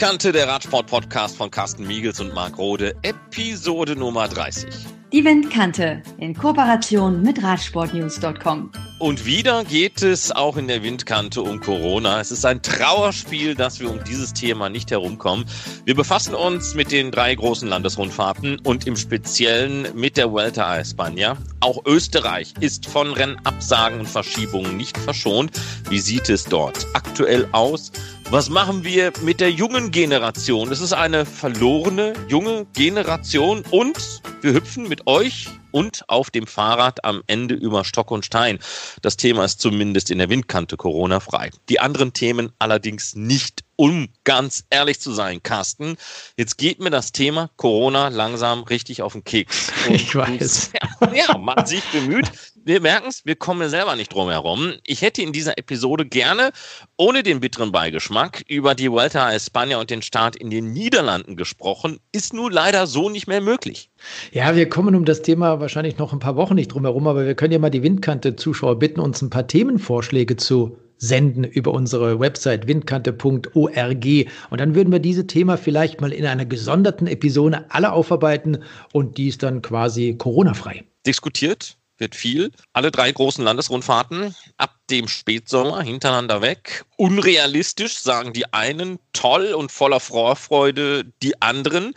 Windkante, der Radsport-Podcast von Carsten Miegels und Marc Rode, Episode Nummer 30. Die Windkante in Kooperation mit Radsportnews.com. Und wieder geht es auch in der Windkante um Corona. Es ist ein Trauerspiel, dass wir um dieses Thema nicht herumkommen. Wir befassen uns mit den drei großen Landesrundfahrten und im Speziellen mit der Vuelta a España. Auch Österreich ist von Rennabsagen und Verschiebungen nicht verschont. Wie sieht es dort aktuell aus? Was machen wir mit der jungen Generation? Es ist eine verlorene junge Generation und wir hüpfen mit euch und auf dem Fahrrad am Ende über Stock und Stein. Das Thema ist zumindest in der Windkante Corona-frei. Die anderen Themen allerdings nicht, um ganz ehrlich zu sein, Carsten. Jetzt geht mir das Thema Corona langsam richtig auf den Keks. Und ich weiß. Ja, man sich bemüht, wir merken es, wir kommen selber nicht drum herum. Ich hätte in dieser Episode gerne, ohne den bitteren Beigeschmack, über die Vuelta a España und den Start in den Niederlanden gesprochen. Ist nun leider so nicht mehr möglich. Ja, wir kommen um das Thema wahrscheinlich noch ein paar Wochen nicht drum herum, aber wir können ja mal die Windkante-Zuschauer bitten, uns ein paar Themenvorschläge zu senden über unsere Website windkante.org. Und dann würden wir diese Thema vielleicht mal in einer gesonderten Episode alle aufarbeiten und die ist dann quasi Corona-frei. Diskutiert wird viel. Alle drei großen Landesrundfahrten ab dem Spätsommer hintereinander weg. Unrealistisch, sagen die einen, toll und voller Vorfreude die anderen.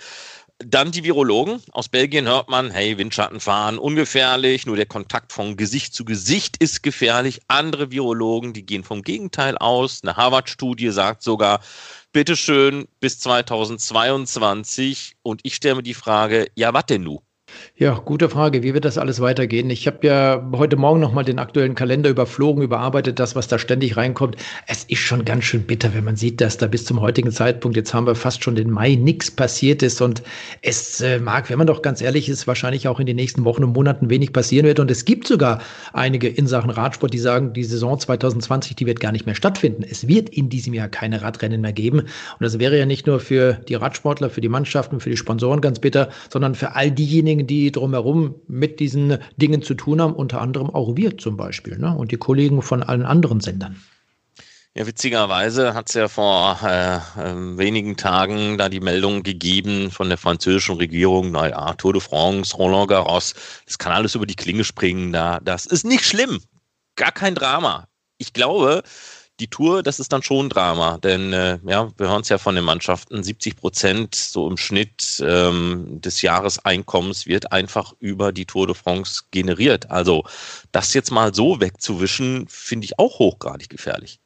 Dann die Virologen. Aus Belgien hört man, hey, Windschatten fahren, ungefährlich, nur der Kontakt von Gesicht zu Gesicht ist gefährlich. Andere Virologen, die gehen vom Gegenteil aus. Eine Harvard-Studie sagt sogar, bitteschön, bis 2022. Und ich stelle mir die Frage, ja, was denn nun? Ja, gute Frage. Wie wird das alles weitergehen? Ich habe ja heute Morgen nochmal den aktuellen Kalender überflogen, überarbeitet, das, was da ständig reinkommt. Es ist schon ganz schön bitter, wenn man sieht, dass da bis zum heutigen Zeitpunkt, jetzt haben wir fast schon den Mai, nichts passiert ist. Und es äh, mag, wenn man doch ganz ehrlich ist, wahrscheinlich auch in den nächsten Wochen und Monaten wenig passieren wird. Und es gibt sogar einige in Sachen Radsport, die sagen, die Saison 2020, die wird gar nicht mehr stattfinden. Es wird in diesem Jahr keine Radrennen mehr geben. Und das wäre ja nicht nur für die Radsportler, für die Mannschaften, für die Sponsoren ganz bitter, sondern für all diejenigen, die drumherum mit diesen Dingen zu tun haben, unter anderem auch wir zum Beispiel ne? und die Kollegen von allen anderen Sendern. Ja, witzigerweise hat es ja vor äh, äh, wenigen Tagen da die Meldung gegeben von der französischen Regierung, naja, Tour de France, Roland Garros, das kann alles über die Klinge springen, da, das ist nicht schlimm, gar kein Drama. Ich glaube, die Tour, das ist dann schon Drama, denn äh, ja, wir hören es ja von den Mannschaften, 70 Prozent so im Schnitt ähm, des Jahreseinkommens wird einfach über die Tour de France generiert. Also das jetzt mal so wegzuwischen, finde ich auch hochgradig gefährlich.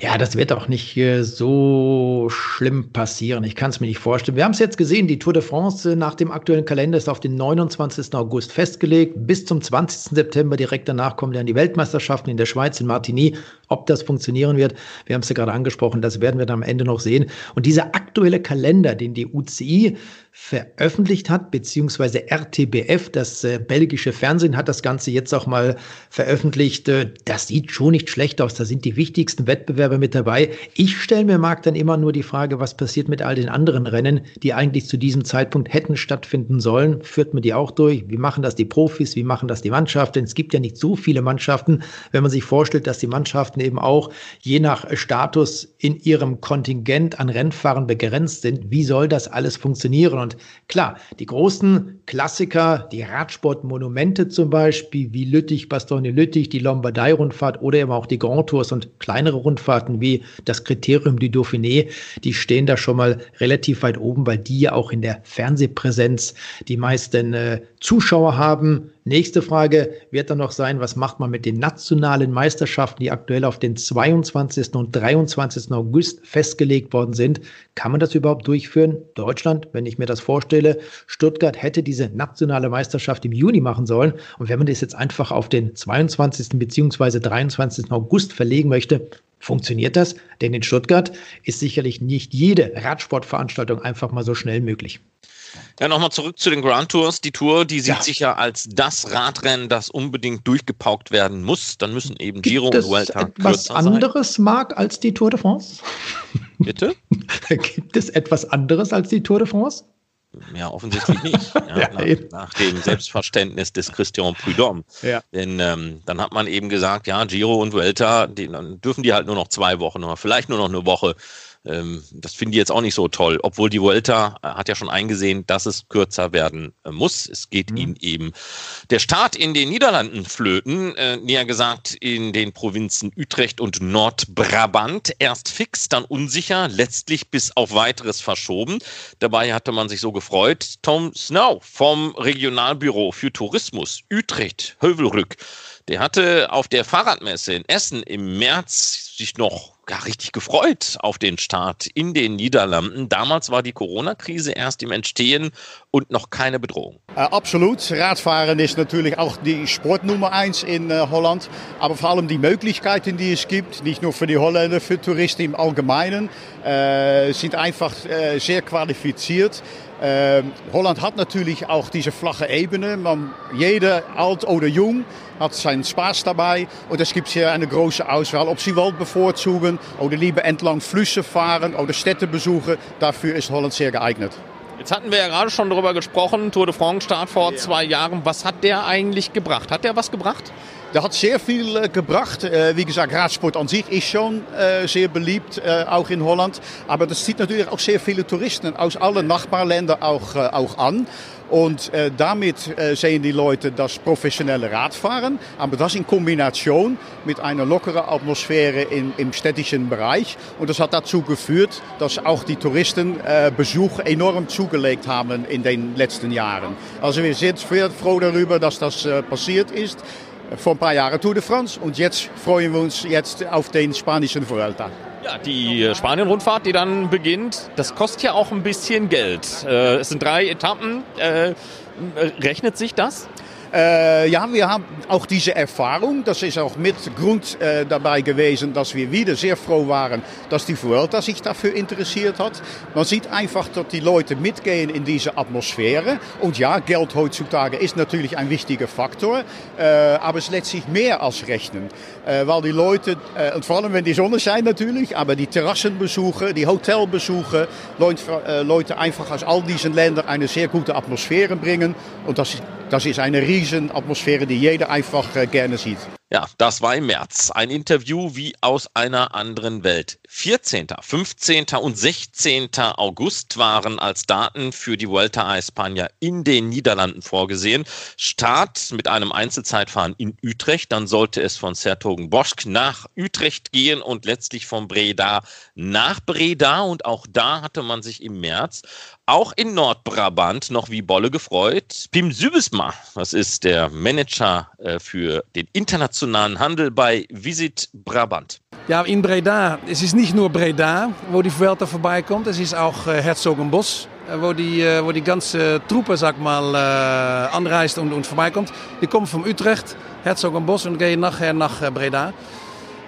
Ja, das wird auch nicht äh, so schlimm passieren. Ich kann es mir nicht vorstellen. Wir haben es jetzt gesehen, die Tour de France äh, nach dem aktuellen Kalender ist auf den 29. August festgelegt. Bis zum 20. September direkt danach kommen dann die Weltmeisterschaften in der Schweiz, in Martigny. Ob das funktionieren wird, wir haben es ja gerade angesprochen, das werden wir dann am Ende noch sehen. Und dieser aktuelle Kalender, den die UCI veröffentlicht hat, beziehungsweise RTBF, das äh, belgische Fernsehen, hat das Ganze jetzt auch mal veröffentlicht. Äh, das sieht schon nicht schlecht aus. Da sind die wichtigsten Wettbewerbe mit dabei. Ich stelle mir, Marc, dann immer nur die Frage, was passiert mit all den anderen Rennen, die eigentlich zu diesem Zeitpunkt hätten stattfinden sollen? Führt man die auch durch? Wie machen das die Profis? Wie machen das die Mannschaften? Es gibt ja nicht so viele Mannschaften, wenn man sich vorstellt, dass die Mannschaften eben auch je nach Status in ihrem Kontingent an Rennfahrern begrenzt sind. Wie soll das alles funktionieren? Und klar, die großen Klassiker, die Radsportmonumente zum Beispiel, wie Lüttich, Bastogne Lüttich, die Lombardei-Rundfahrt oder eben auch die Grand Tours und kleinere Rundfahrten wie das Kriterium du Dauphiné, die stehen da schon mal relativ weit oben, weil die ja auch in der Fernsehpräsenz die meisten äh, Zuschauer haben. Nächste Frage wird dann noch sein, was macht man mit den nationalen Meisterschaften, die aktuell auf den 22. und 23. August festgelegt worden sind? Kann man das überhaupt durchführen? Deutschland, wenn ich mir das vorstelle, Stuttgart hätte diese nationale Meisterschaft im Juni machen sollen. Und wenn man das jetzt einfach auf den 22. bzw. 23. August verlegen möchte, Funktioniert das? Denn in Stuttgart ist sicherlich nicht jede Radsportveranstaltung einfach mal so schnell möglich. Ja, nochmal zurück zu den Grand Tours. Die Tour, die sieht ja. sich ja als das Radrennen, das unbedingt durchgepaukt werden muss. Dann müssen eben Gibt Giro und Vuelta etwas anderes, sein. Als die Tour de France? Bitte? Gibt es etwas anderes als die Tour de France? Ja, offensichtlich nicht. Ja, ja, nach, nach, dem Selbstverständnis des Christian Prudhomme. Ja. Denn ähm, dann hat man eben gesagt, ja, Giro und Vuelta, die, dann dürfen die halt nur noch zwei Wochen oder vielleicht nur noch eine Woche Ähm, das finde ich jetzt auch nicht so toll, obwohl die Vuelta äh, hat ja schon eingesehen, dass es kürzer werden äh, muss. Es geht mhm. ihnen eben der Start in den Niederlanden flöten, äh, näher gesagt in den Provinzen Utrecht und Nordbrabant. Erst fix, dann unsicher, letztlich bis auf weiteres verschoben. Dabei hatte man sich so gefreut. Tom Snow vom Regionalbüro für Tourismus Utrecht, Hövelrück, der hatte auf der Fahrradmesse in Essen im März sich noch gar richtig gefreut auf den Start in den Niederlanden. Damals war die Corona-Krise erst im Entstehen und noch keine Bedrohung. Äh, absolut. Radfahren ist natürlich auch die Sport Nummer eins in äh, Holland. Aber vor allem die Möglichkeiten, die es gibt, nicht nur für die Holländer, für Touristen im Allgemeinen, äh, sind einfach äh, sehr qualifiziert. Ähm, Holland hat natürlich auch diese flache Ebene. Man, jeder, alt oder jung, hat seinen Spaß dabei. Und es gibt hier eine große Auswahl, ob sie Wald bevorzugen oder lieber entlang Flüsse fahren oder Städte besuchen. Dafür ist Holland sehr geeignet. Jetzt hatten wir ja gerade schon darüber gesprochen, Tour de France Start vor ja. zwei Jahren. Was hat der eigentlich gebracht? Hat der was gebracht? Der hat sehr viel äh, gebracht. Äh, wie gesagt, Radsport an sich ist schon sehr beliebt, äh, auch in Holland. Aber das zieht natürlich auch sehr viele Touristen aus allen Nachbarländern auch, äh, auch an. Und äh, damit sehen die Leute das professionelle Radfahren, aber das in Kombination mit einer lockeren Atmosphäre in, im städtischen Bereich. Und das hat dazu geführt, dass auch die Touristenbesuch äh, enorm zugelegt haben in den letzten Jahren. Also wir sind froh darüber, dass das passiert ist. Vor ein paar Jahren Tour de France und jetzt freuen wir uns jetzt auf den spanischen Vuelta. Ja, die Spanien-Rundfahrt, die dann beginnt, das kostet ja auch ein bisschen Geld. Äh, es sind drei Etappen. Äh, rechnet sich das? Äh, ja, wir haben auch diese Erfahrung. Das ist auch mit Grund äh, dabei gewesen, dass wir wieder sehr froh waren, dass die Vuelta sich dafür interessiert hat. Man sieht einfach, dass die Leute mitgehen in diese Atmosphäre. Und ja, Geld heutzutage ist natürlich ein wichtiger Faktor. Äh, aber es lässt sich mehr als rechnen. Weil die Leute, und vor allem wenn die Sonne scheint natürlich, aber die Terrassenbesuche, die Hotelbesuche, Leute, Leute einfach aus all diesen Ländern eine sehr gute Atmosphäre bringen. Und das, das ist eine riesige Riesenatmosphäre, die jeder einfach äh, gerne sieht. Ja, das war im März. Ein Interview wie aus einer anderen Welt. 14., 15. und 16. August waren als Daten für die Vuelta a España in den Niederlanden vorgesehen. Start mit einem Einzelzeitfahren in Utrecht. Dann sollte es von Sertogenbosch nach Utrecht gehen und letztlich von Breda nach Breda. Und auch da hatte man sich im März auch in Nordbrabant noch wie Bolle gefreut. Pim Sübesma, das ist der Manager äh, für den internationalen Handel bei Visit Brabant. Ja, in Breda. Es ist nicht nur Breda, wo die Vuelta vorbeikommt. Es ist auch äh, Herzogenbosch, äh, wo die, äh, wo die ganze Truppe, sag mal, anreist und, und vorbeikommt. Die kommen von Utrecht, Herzogenbosch und gehen nachher nach Breda.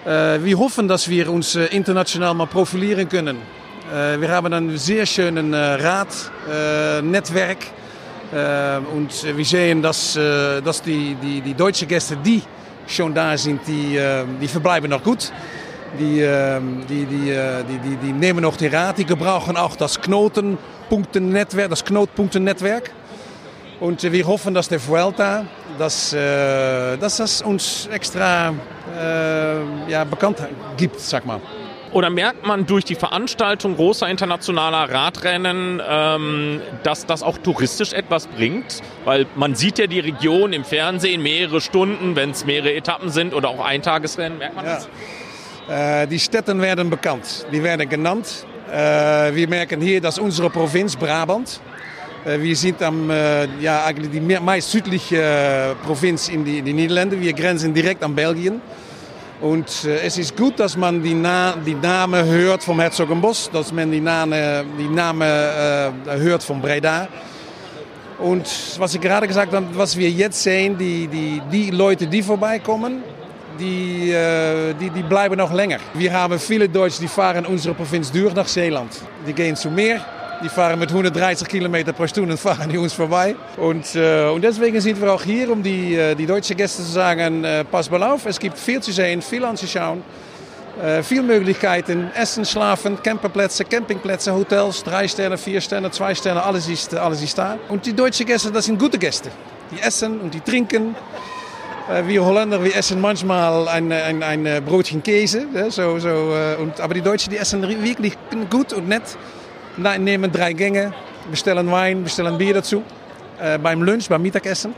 Wir hoffen, dass wir uns international mal profilieren können. Wir haben ein sehr schönes Radnetzwerk. und wir sehen, dass, dass die, die, die deutschen Gäste, die schon da sind, die, die verbleiben noch gut. Die, die, die, die, die, die nehmen noch die Rat, die gebrauchen auch das Knotenpunktennetwerk, das Knotenpunktennetwerk. Und wir hoffen, dass der Vuelta, dass, dass das uns extra äh, ja, bekannt gibt, sag mal. Oder merkt man durch die Veranstaltung großer internationaler Radrennen, ähm, dass das auch touristisch etwas bringt? Weil man sieht ja die Region im Fernsehen mehrere Stunden, wenn es mehrere Etappen sind oder auch Eintagesrennen. Merkt man ja. das? Äh, die Städte werden bekannt, die werden genannt. Äh, wir merken hier, dass unsere Provinz Brabant, äh, wir sind am, äh, ja, eigentlich die meist südliche äh, Provinz in die, in die Niederlande. Wir grenzen direkt an Belgien. Und äh, es ist gut, dass man die, Na die Namen hört vom Herzogenbosch, dass man die Namen, die Namen äh, hört von Breda. Und was ich gerade gesagt habe, was wir jetzt sehen, die, die, die Leute, die vorbeikommen, die, äh, die, die bleiben noch länger. Wir haben viele Deutsche, die fahren unsere Provinz durch nach Zeeland. Die gehen zu Meer, die fahren mit 130 Kilometer pro Stunde fahren die uns vorbei. Und, äh, und deswegen sind wir auch hier, um die, äh, die deutschen Gäste zu sagen, äh, pass mal auf, es gibt viel zu sehen, viel anzuschauen. Äh, viel Möglichkeiten, Essen, Schlafen, Camperplätze, Campingplätze, Hotels, drei Sterne, vier Sterne, zwei Sterne, alles ist, alles ist da. Und die deutschen Gäste, das sind gute Gäste. Die essen und die trinken. Wir Holländer, wir essen manchmal ein, ein, ein Brotchen Käse. So, so, und, die Deutschen, die essen wirklich gut und nett. Nehmen drei Gänge, bestellen Wein, bestellen Bier dazu. Äh, beim Lunch, beim Mittagessen.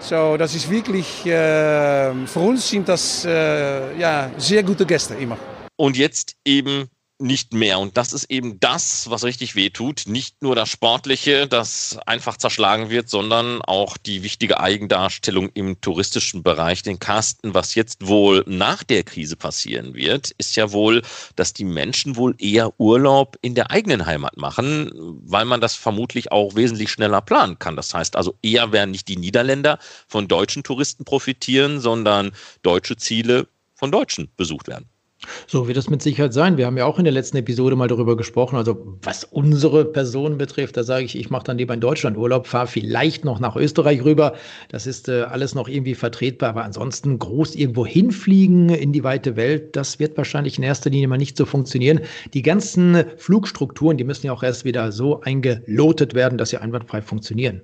So, das ist wirklich, äh, für uns sind das äh, ja, sehr gute Gäste immer. Und jetzt eben nicht mehr. Und das ist eben das, was richtig wehtut. Nicht nur das Sportliche, das einfach zerschlagen wird, sondern auch die wichtige Eigendarstellung im touristischen Bereich. Den Carsten, was jetzt wohl nach der Krise passieren wird, ist ja wohl, dass die Menschen wohl eher Urlaub in der eigenen Heimat machen, weil man das vermutlich auch wesentlich schneller planen kann. Das heißt also, eher werden nicht die Niederländer von deutschen Touristen profitieren, sondern deutsche Ziele von Deutschen besucht werden. So wird das mit Sicherheit sein. Wir haben ja auch in der letzten Episode mal darüber gesprochen. Also was unsere Person betrifft, da sage ich, ich mache dann lieber in Deutschland Urlaub, fahre vielleicht noch nach Österreich rüber. Das ist äh, alles noch irgendwie vertretbar. Aber ansonsten groß irgendwo hinfliegen in die weite Welt, das wird wahrscheinlich in erster Linie mal nicht so funktionieren. Die ganzen Flugstrukturen, die müssen ja auch erst wieder so eingelotet werden, dass sie einwandfrei funktionieren.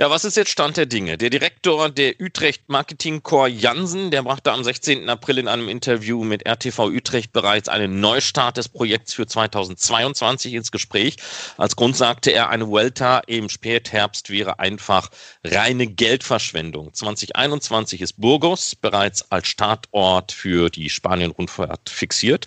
Ja, was ist jetzt Stand der Dinge? Der Direktor der Utrecht Marketing Core Jansen, der brachte am 16. April in einem Interview mit RTV Utrecht bereits einen Neustart des Projekts für 2022 ins Gespräch. Als Grund sagte er, eine Vuelta im Spätherbst wäre einfach reine Geldverschwendung. 2021 ist Burgos bereits als Startort für die Spanien-Rundfahrt fixiert.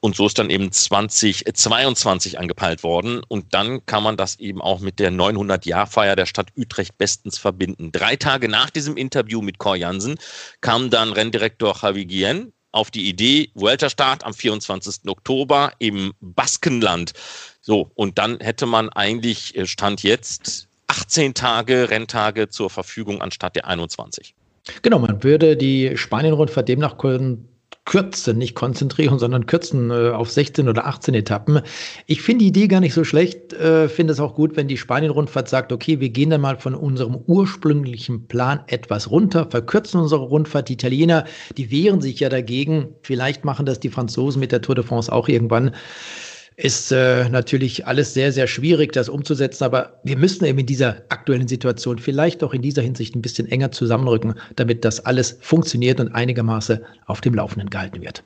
Und so ist dann eben 2022 angepeilt worden. Und dann kann man das eben auch mit der 900-Jahr-Feier der Stadt Utrecht bestens verbinden. Drei Tage nach diesem Interview mit Cor Jansen kam dann Renndirektor Javi Guillen auf die Idee, Vuelta-Start am 24. Oktober im Baskenland. So, und dann hätte man eigentlich, äh, Stand jetzt, 18 Tage Renntage zur Verfügung anstatt der 21. Genau, man würde die Spanien-Rundfahrt demnach kürzen, nicht konzentrieren, sondern kürzen äh, auf 16 oder 18 Etappen. Ich finde die Idee gar nicht so schlecht. Äh, finde es auch gut, wenn die Spanien-Rundfahrt sagt, okay, wir gehen dann mal von unserem ursprünglichen Plan etwas runter, verkürzen unsere Rundfahrt. Die Italiener, die wehren sich ja dagegen. Vielleicht machen das die Franzosen mit der Tour de France auch irgendwann ist äh, natürlich alles sehr, sehr schwierig, das umzusetzen. Aber wir müssen eben in dieser aktuellen Situation vielleicht auch in dieser Hinsicht ein bisschen enger zusammenrücken, damit das alles funktioniert und einigermaßen auf dem Laufenden gehalten wird.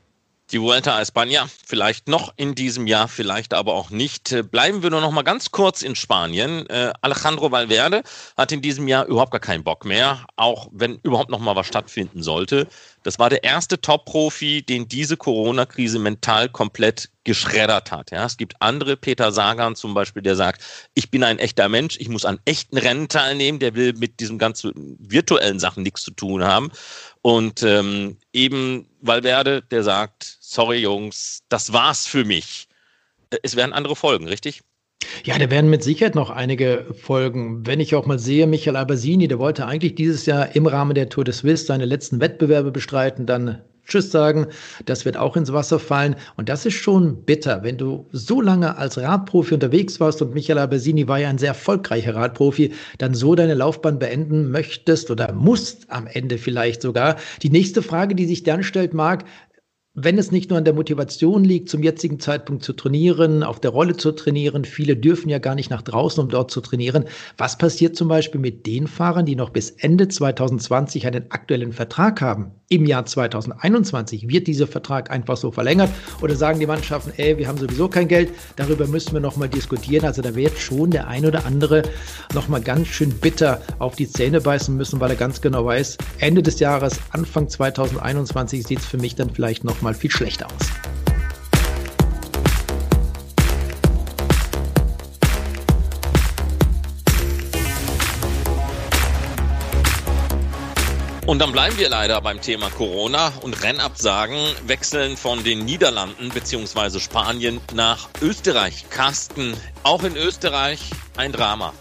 Die Vuelta a España vielleicht noch in diesem Jahr, vielleicht aber auch nicht. Äh, bleiben wir nur noch mal ganz kurz in Spanien. Äh, Alejandro Valverde hat in diesem Jahr überhaupt gar keinen Bock mehr, auch wenn überhaupt noch mal was stattfinden sollte. Das war der erste Top-Profi, den diese Corona-Krise mental komplett geschreddert hat. Ja, es gibt andere, Peter Sagan zum Beispiel, der sagt, ich bin ein echter Mensch, ich muss an echten Rennen teilnehmen, der will mit diesen ganzen virtuellen Sachen nichts zu tun haben. Und ähm, eben Valverde, der sagt, sorry Jungs, das war's für mich. Äh, es werden andere Folgen, richtig? Ja, da werden mit Sicherheit noch einige Folgen. Wenn ich auch mal sehe, Michael Albasini, der wollte eigentlich dieses Jahr im Rahmen der Tour de Suisse seine letzten Wettbewerbe bestreiten, dann Tschüss sagen. Das wird auch ins Wasser fallen. Und das ist schon bitter, wenn du so lange als Radprofi unterwegs warst und Michael Albersini war ja ein sehr erfolgreicher Radprofi, dann so deine Laufbahn beenden möchtest oder musst am Ende vielleicht sogar. Die nächste Frage, die sich dann stellt, Marc, wenn es nicht nur an der Motivation liegt, zum jetzigen Zeitpunkt zu trainieren, auf der Rolle zu trainieren, viele dürfen ja gar nicht nach draußen, um dort zu trainieren. Was passiert zum Beispiel mit den Fahrern, die noch bis Ende 2020 einen aktuellen Vertrag haben? Im Jahr 2021 wird dieser Vertrag einfach so verlängert oder sagen die Mannschaften, ey, wir haben sowieso kein Geld, darüber müssen wir nochmal diskutieren. Also da wird schon der ein oder andere nochmal ganz schön bitter auf die Zähne beißen müssen, weil er ganz genau weiß, Ende des Jahres, Anfang 2021 sieht es für mich dann vielleicht noch mal viel schlechter aus. Und dann bleiben wir leider beim Thema Corona und Rennabsagen wechseln von den Niederlanden bzw. Spanien nach Österreich. Carsten, auch in Österreich ein Drama.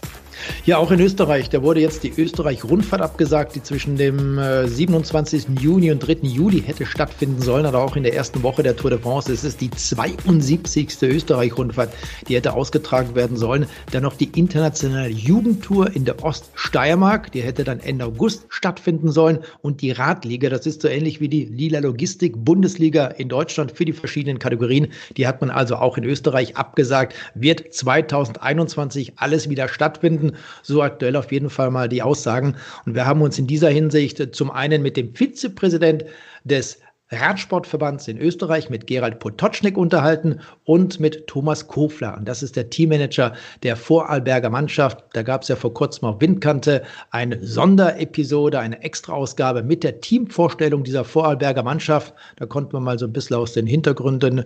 Ja, auch in Österreich. Da wurde jetzt die Österreich-Rundfahrt abgesagt, die zwischen dem äh, 27. Juni und 3. Juli hätte stattfinden sollen, aber auch in der ersten Woche der Tour de France. Es ist die 72. Österreich-Rundfahrt, die hätte ausgetragen werden sollen. Dann noch die internationale Jugendtour in der Oststeiermark, die hätte dann Ende August stattfinden sollen. Und die Radliga, das ist so ähnlich wie die Lila Logistik Bundesliga in Deutschland für die verschiedenen Kategorien. Die hat man also auch in Österreich abgesagt, wird 2021 alles wieder stattfinden. So aktuell auf jeden Fall mal die Aussagen. Und wir haben uns in dieser Hinsicht zum einen mit dem Vizepräsident des Radsportverbands in Österreich mit Gerald Potocznik unterhalten und mit Thomas Kofler. Und das ist der Teammanager der Vorarlberger Mannschaft. Da gab es ja vor kurzem auf Windkante eine Sonderepisode, eine Extraausgabe mit der Teamvorstellung dieser Vorarlberger Mannschaft. Da konnte man mal so ein bisschen aus den Hintergründen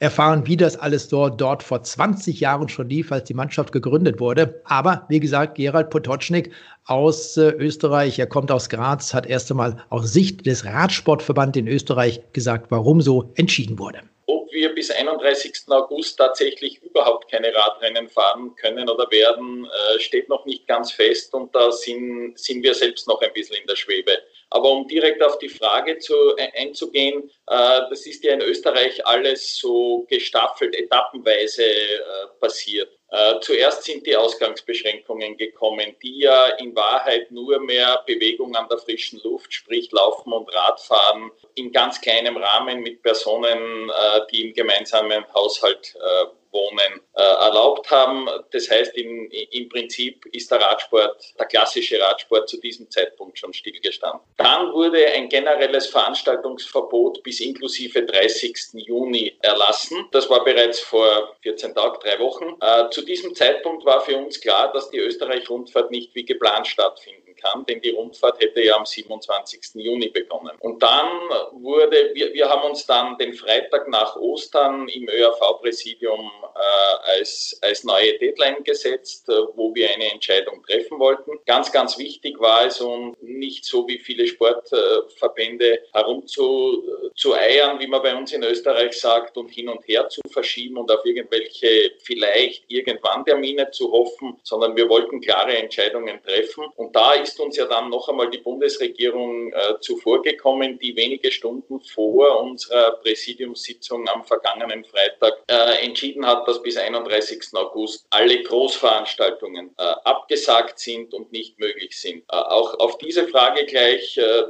erfahren, wie das alles dort, dort vor 20 Jahren schon lief, als die Mannschaft gegründet wurde. Aber wie gesagt, Gerald Potocznik aus äh, Österreich. Er kommt aus Graz, hat erst einmal aus Sicht des Radsportverband in Österreich gesagt, warum so entschieden wurde. Ob wir bis 31. August tatsächlich überhaupt keine Radrennen fahren können oder werden, äh, steht noch nicht ganz fest und da sind, sind wir selbst noch ein bisschen in der Schwebe. Aber um direkt auf die Frage zu, äh, einzugehen, äh, das ist ja in Österreich alles so gestaffelt, etappenweise äh, passiert. Äh, zuerst sind die Ausgangsbeschränkungen gekommen, die ja in Wahrheit nur mehr Bewegung an der frischen Luft, sprich Laufen und Radfahren in ganz kleinem Rahmen mit Personen, äh, die im gemeinsamen Haushalt äh, Wohnen äh, erlaubt haben. Das heißt, im, im Prinzip ist der Radsport, der klassische Radsport zu diesem Zeitpunkt schon stillgestanden. Dann wurde ein generelles Veranstaltungsverbot bis inklusive 30. Juni erlassen. Das war bereits vor 14 Tagen, drei Wochen. Äh, zu diesem Zeitpunkt war für uns klar, dass die Österreich-Rundfahrt nicht wie geplant stattfindet kann, denn die Rundfahrt hätte ja am 27. Juni begonnen. Und dann wurde, wir, wir haben uns dann den Freitag nach Ostern im ÖRV-Präsidium äh, als, als neue Deadline gesetzt, äh, wo wir eine Entscheidung treffen wollten. Ganz, ganz wichtig war es, um nicht so wie viele Sportverbände herumzu zu eiern, wie man bei uns in Österreich sagt, und hin und her zu verschieben und auf irgendwelche vielleicht irgendwann Termine zu hoffen, sondern wir wollten klare Entscheidungen treffen. Und da ist ist uns ja dann noch einmal die Bundesregierung äh, zuvorgekommen, die wenige Stunden vor unserer Präsidiumssitzung am vergangenen Freitag äh, entschieden hat, dass bis 31. August alle Großveranstaltungen äh, abgesagt sind und nicht möglich sind. Äh, auch auf diese Frage gleich äh, äh,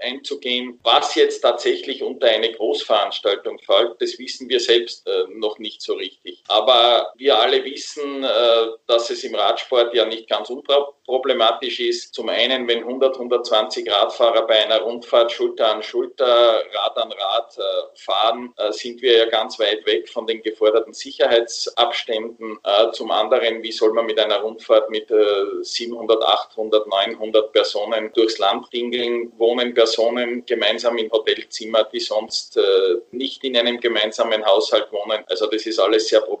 einzugehen, was jetzt tatsächlich unter eine Großveranstaltung fällt, das wissen wir selbst noch nicht so richtig. Aber wir alle wissen, dass es im Radsport ja nicht ganz unproblematisch ist, zum einen, wenn 100, 120 Radfahrer bei einer Rundfahrt Schulter an Schulter, Rad an Rad äh, fahren, äh, sind wir ja ganz weit weg von den geforderten Sicherheitsabständen. Äh, zum anderen, wie soll man mit einer Rundfahrt mit 700, 800, 900 Personen durchs Land dingeln? Wohnen Personen gemeinsam in Hotelzimmer, die sonst nicht in einem gemeinsamen Haushalt wohnen? Also das ist alles sehr problematisch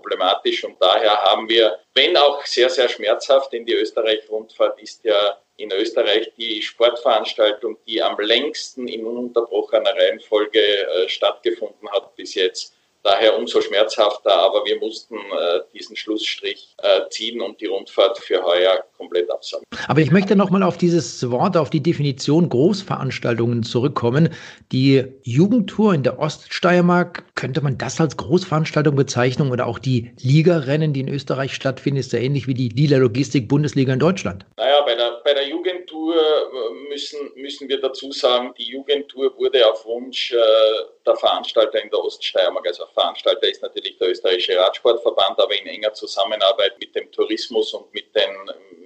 und daher haben wir, wenn auch sehr, sehr schmerzhaft, denn die Österreich-Rundfahrt ist ja in Österreich die Sportveranstaltung, die am längsten in ununterbrochener Reihenfolge äh, stattgefunden hat bis jetzt daher umso schmerzhafter, aber wir mussten äh, diesen Schlussstrich äh, ziehen und die Rundfahrt für heuer komplett absagen. Aber ich möchte nochmal auf dieses Wort, auf die Definition Großveranstaltungen zurückkommen. Die Jugendtour in der Oststeiermark, könnte man das als Großveranstaltung bezeichnen oder auch die Ligarennen, die in Österreich stattfinden, ist ja ähnlich wie die Lila Logistik Bundesliga in Deutschland? Naja, bei der, bei der Jugendtour äh, müssen, müssen wir dazu sagen, die Jugendtour wurde auf Wunsch äh, der Veranstalter in der Oststeiermark, also Veranstalter ist natürlich der österreichische Radsportverband, aber in enger Zusammenarbeit mit dem Tourismus und mit den,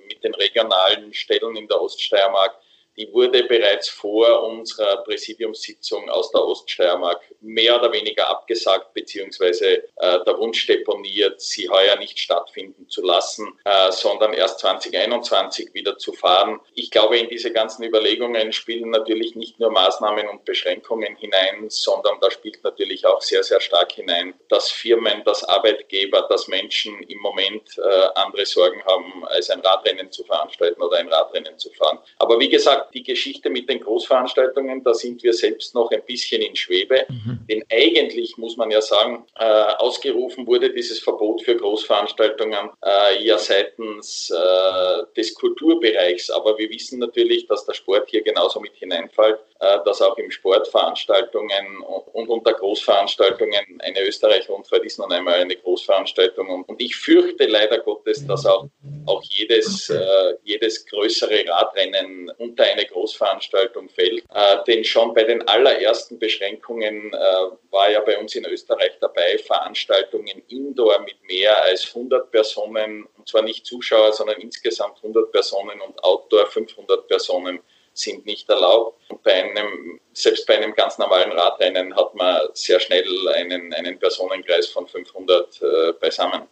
mit den regionalen Stellen in der Oststeiermark die wurde bereits vor unserer Präsidiumssitzung aus der Oststeiermark mehr oder weniger abgesagt, beziehungsweise äh, der Wunsch deponiert, sie heuer nicht stattfinden zu lassen, äh, sondern erst 2021 wieder zu fahren. Ich glaube, in diese ganzen Überlegungen spielen natürlich nicht nur Maßnahmen und Beschränkungen hinein, sondern da spielt natürlich auch sehr, sehr stark hinein, dass Firmen, dass Arbeitgeber, dass Menschen im Moment äh, andere Sorgen haben, als ein Radrennen zu veranstalten oder ein Radrennen zu fahren. Aber wie gesagt, die Geschichte mit den Großveranstaltungen, da sind wir selbst noch ein bisschen in Schwebe. Mhm. Denn eigentlich muss man ja sagen, äh, ausgerufen wurde dieses Verbot für Großveranstaltungen äh, ja seitens äh, des Kulturbereichs. Aber wir wissen natürlich, dass der Sport hier genauso mit hineinfällt, dass auch im Sportveranstaltungen und unter Großveranstaltungen eine Österreich-Rundfahrt ist nun einmal eine Großveranstaltung. Und ich fürchte leider Gottes, dass auch, auch jedes, äh, jedes größere Radrennen unter eine Großveranstaltung fällt. Äh, denn schon bei den allerersten Beschränkungen äh, war ja bei uns in Österreich dabei, Veranstaltungen indoor mit mehr als 100 Personen, und zwar nicht Zuschauer, sondern insgesamt 100 Personen und outdoor 500 Personen sind nicht erlaubt. Bei einem, selbst bei einem ganz normalen Radrennen hat man sehr schnell einen, einen Personenkreis von 500 äh, beisammen.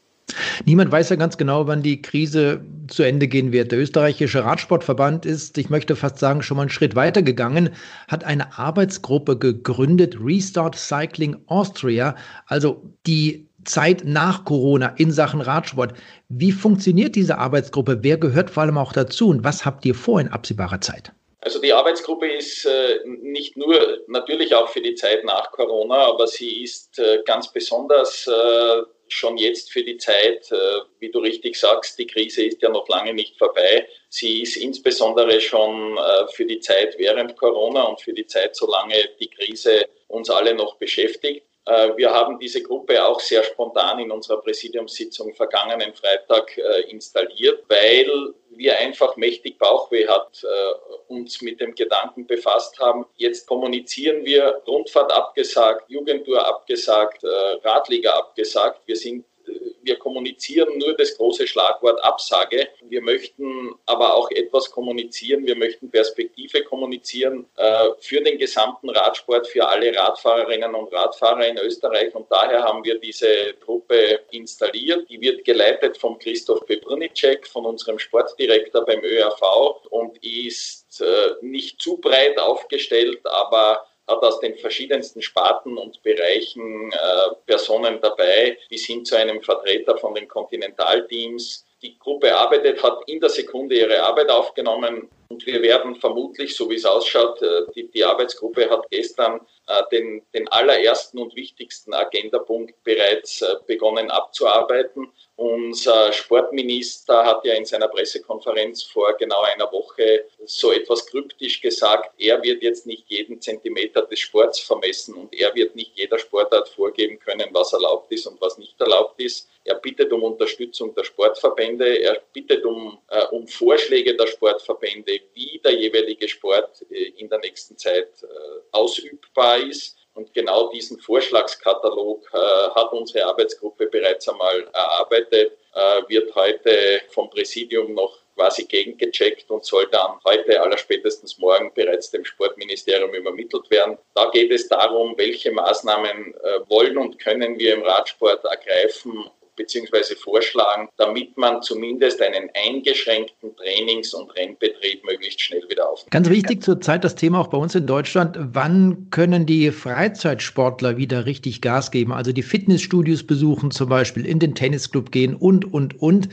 Niemand weiß ja ganz genau, wann die Krise zu Ende gehen wird. Der österreichische Radsportverband ist, ich möchte fast sagen, schon mal einen Schritt weiter gegangen, hat eine Arbeitsgruppe gegründet, Restart Cycling Austria, also die Zeit nach Corona in Sachen Radsport. Wie funktioniert diese Arbeitsgruppe? Wer gehört vor allem auch dazu und was habt ihr vor in absehbarer Zeit? Also die Arbeitsgruppe ist äh, nicht nur natürlich auch für die Zeit nach Corona, aber sie ist äh, ganz besonders äh, schon jetzt für die Zeit, wie du richtig sagst, die Krise ist ja noch lange nicht vorbei. Sie ist insbesondere schon für die Zeit während Corona und für die Zeit, solange die Krise uns alle noch beschäftigt. Äh, wir haben diese Gruppe auch sehr spontan in unserer Präsidiumssitzung vergangenen Freitag äh, installiert, weil wir einfach mächtig Bauchweh hat, äh, uns mit dem Gedanken befasst haben. Jetzt kommunizieren wir Rundfahrt abgesagt, Jugendtour abgesagt, Radliga abgesagt. Wir sind wir kommunizieren nur das große Schlagwort Absage. Wir möchten aber auch etwas kommunizieren. Wir möchten Perspektive kommunizieren äh, für den gesamten Radsport, für alle Radfahrerinnen und Radfahrer in Österreich. Und daher haben wir diese Gruppe installiert. Die wird geleitet von Christoph Pebrnicek, von unserem Sportdirektor beim ÖRV und ist äh, nicht zu breit aufgestellt, aber hat aus den verschiedensten Sparten und Bereichen äh, Personen dabei, bis hin zu einem Vertreter von den Kontinentalteams. Die Gruppe arbeitet, hat in der Sekunde ihre Arbeit aufgenommen und wir werden vermutlich, so wie es ausschaut, äh, die, die Arbeitsgruppe hat gestern den, den allerersten und wichtigsten Agendapunkt bereits äh, begonnen abzuarbeiten. Unser Sportminister hat ja in seiner Pressekonferenz vor genau einer Woche so etwas kryptisch gesagt, er wird jetzt nicht jeden Zentimeter des Sports vermessen und er wird nicht jeder Sportart vorgeben können, was erlaubt ist und was nicht erlaubt ist. Er bittet um Unterstützung der Sportverbände, er bittet um, äh, um Vorschläge der Sportverbände, wie der jeweilige Sport äh, in der nächsten Zeit äh, ausübbar ist. Und genau diesen Vorschlagskatalog äh, hat unsere Arbeitsgruppe bereits einmal erarbeitet, äh, wird heute vom Präsidium noch quasi gegengecheckt und soll dann heute allerspätestens morgen bereits dem Sportministerium übermittelt werden. Da geht es darum, welche Maßnahmen äh, wollen und können wir im Radsport ergreifen, beziehungsweise vorschlagen, damit man zumindest einen eingeschränkten Trainings- und Rennbetrieb möglichst schnell wieder aufnimmt. Ganz wichtig zurzeit das Thema auch bei uns in Deutschland. Wann können die Freizeitsportler wieder richtig Gas geben? Also die Fitnessstudios besuchen zum Beispiel, in den Tennisclub gehen und, und, und.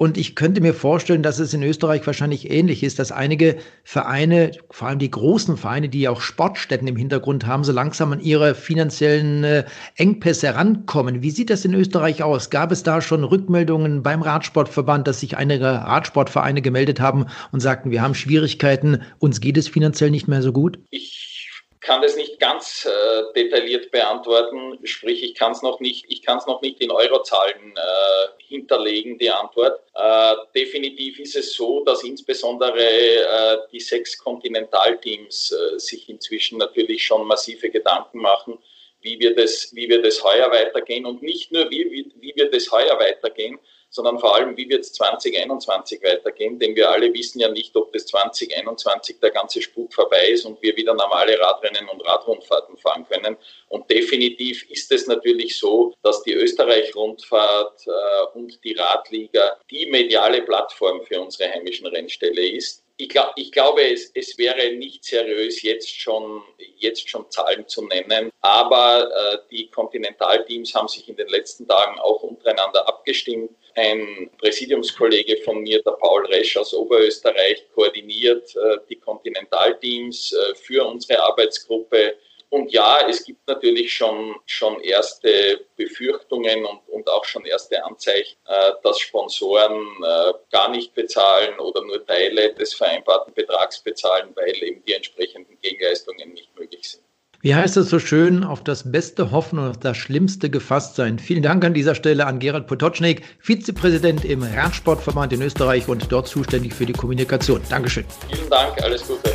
Und ich könnte mir vorstellen, dass es in Österreich wahrscheinlich ähnlich ist, dass einige Vereine, vor allem die großen Vereine, die auch Sportstätten im Hintergrund haben, so langsam an ihre finanziellen äh, Engpässe herankommen. Wie sieht das in Österreich aus? Gab es da schon Rückmeldungen beim Radsportverband, dass sich einige Radsportvereine gemeldet haben und sagten, wir haben Schwierigkeiten, uns geht es finanziell nicht mehr so gut? Ich kann das nicht ganz äh, detailliert beantworten, sprich ich kann es noch nicht, ich kann es noch nicht in Eurozahlen äh, hinterlegen, die Antwort. Äh, definitiv ist es so, dass insbesondere äh, die sechs Kontinentalteams äh, sich inzwischen natürlich schon massive Gedanken machen, wie wir das, wie wir das heuer weitergehen und nicht nur wie, wie, wie wir das heuer weitergehen, sondern vor allem, wie wird es 2021 weitergehen, denn wir alle wissen ja nicht, ob das 2021 der ganze Spuk vorbei ist und wir wieder normale Radrennen und Radrundfahrten fahren können. Und definitiv ist es natürlich so, dass die Österreich-Rundfahrt äh, und die Radliga die mediale Plattform für unsere heimischen Rennställe ist ich, glaub, ich, glaube, es, es, wäre nicht seriös, jetzt schon, jetzt schon Zahlen zu nennen. Aber äh, die Kontinentalteams haben sich in den letzten Tagen auch untereinander abgestimmt. Ein Präsidiumskollege von mir, der Paul Resch aus Oberösterreich, koordiniert äh, die Kontinentalteams äh, für unsere Arbeitsgruppe. Und ja, es gibt natürlich schon, schon erste Befürchtungen und, und auch schon erste Anzeichen, äh, dass Sponsoren äh, gar nicht bezahlen oder nur Teile des vereinbarten Betrags bezahlen, weil eben die entsprechenden Gegenleistungen nicht möglich sind. Wie heißt es so schön, auf das Beste hoffen und auf das Schlimmste gefasst sein. Vielen Dank an dieser Stelle an Gerald Potocznik, Vizepräsident im Radsportverband in Österreich und dort zuständig für die Kommunikation. Dankeschön. Vielen Dank, alles Gute.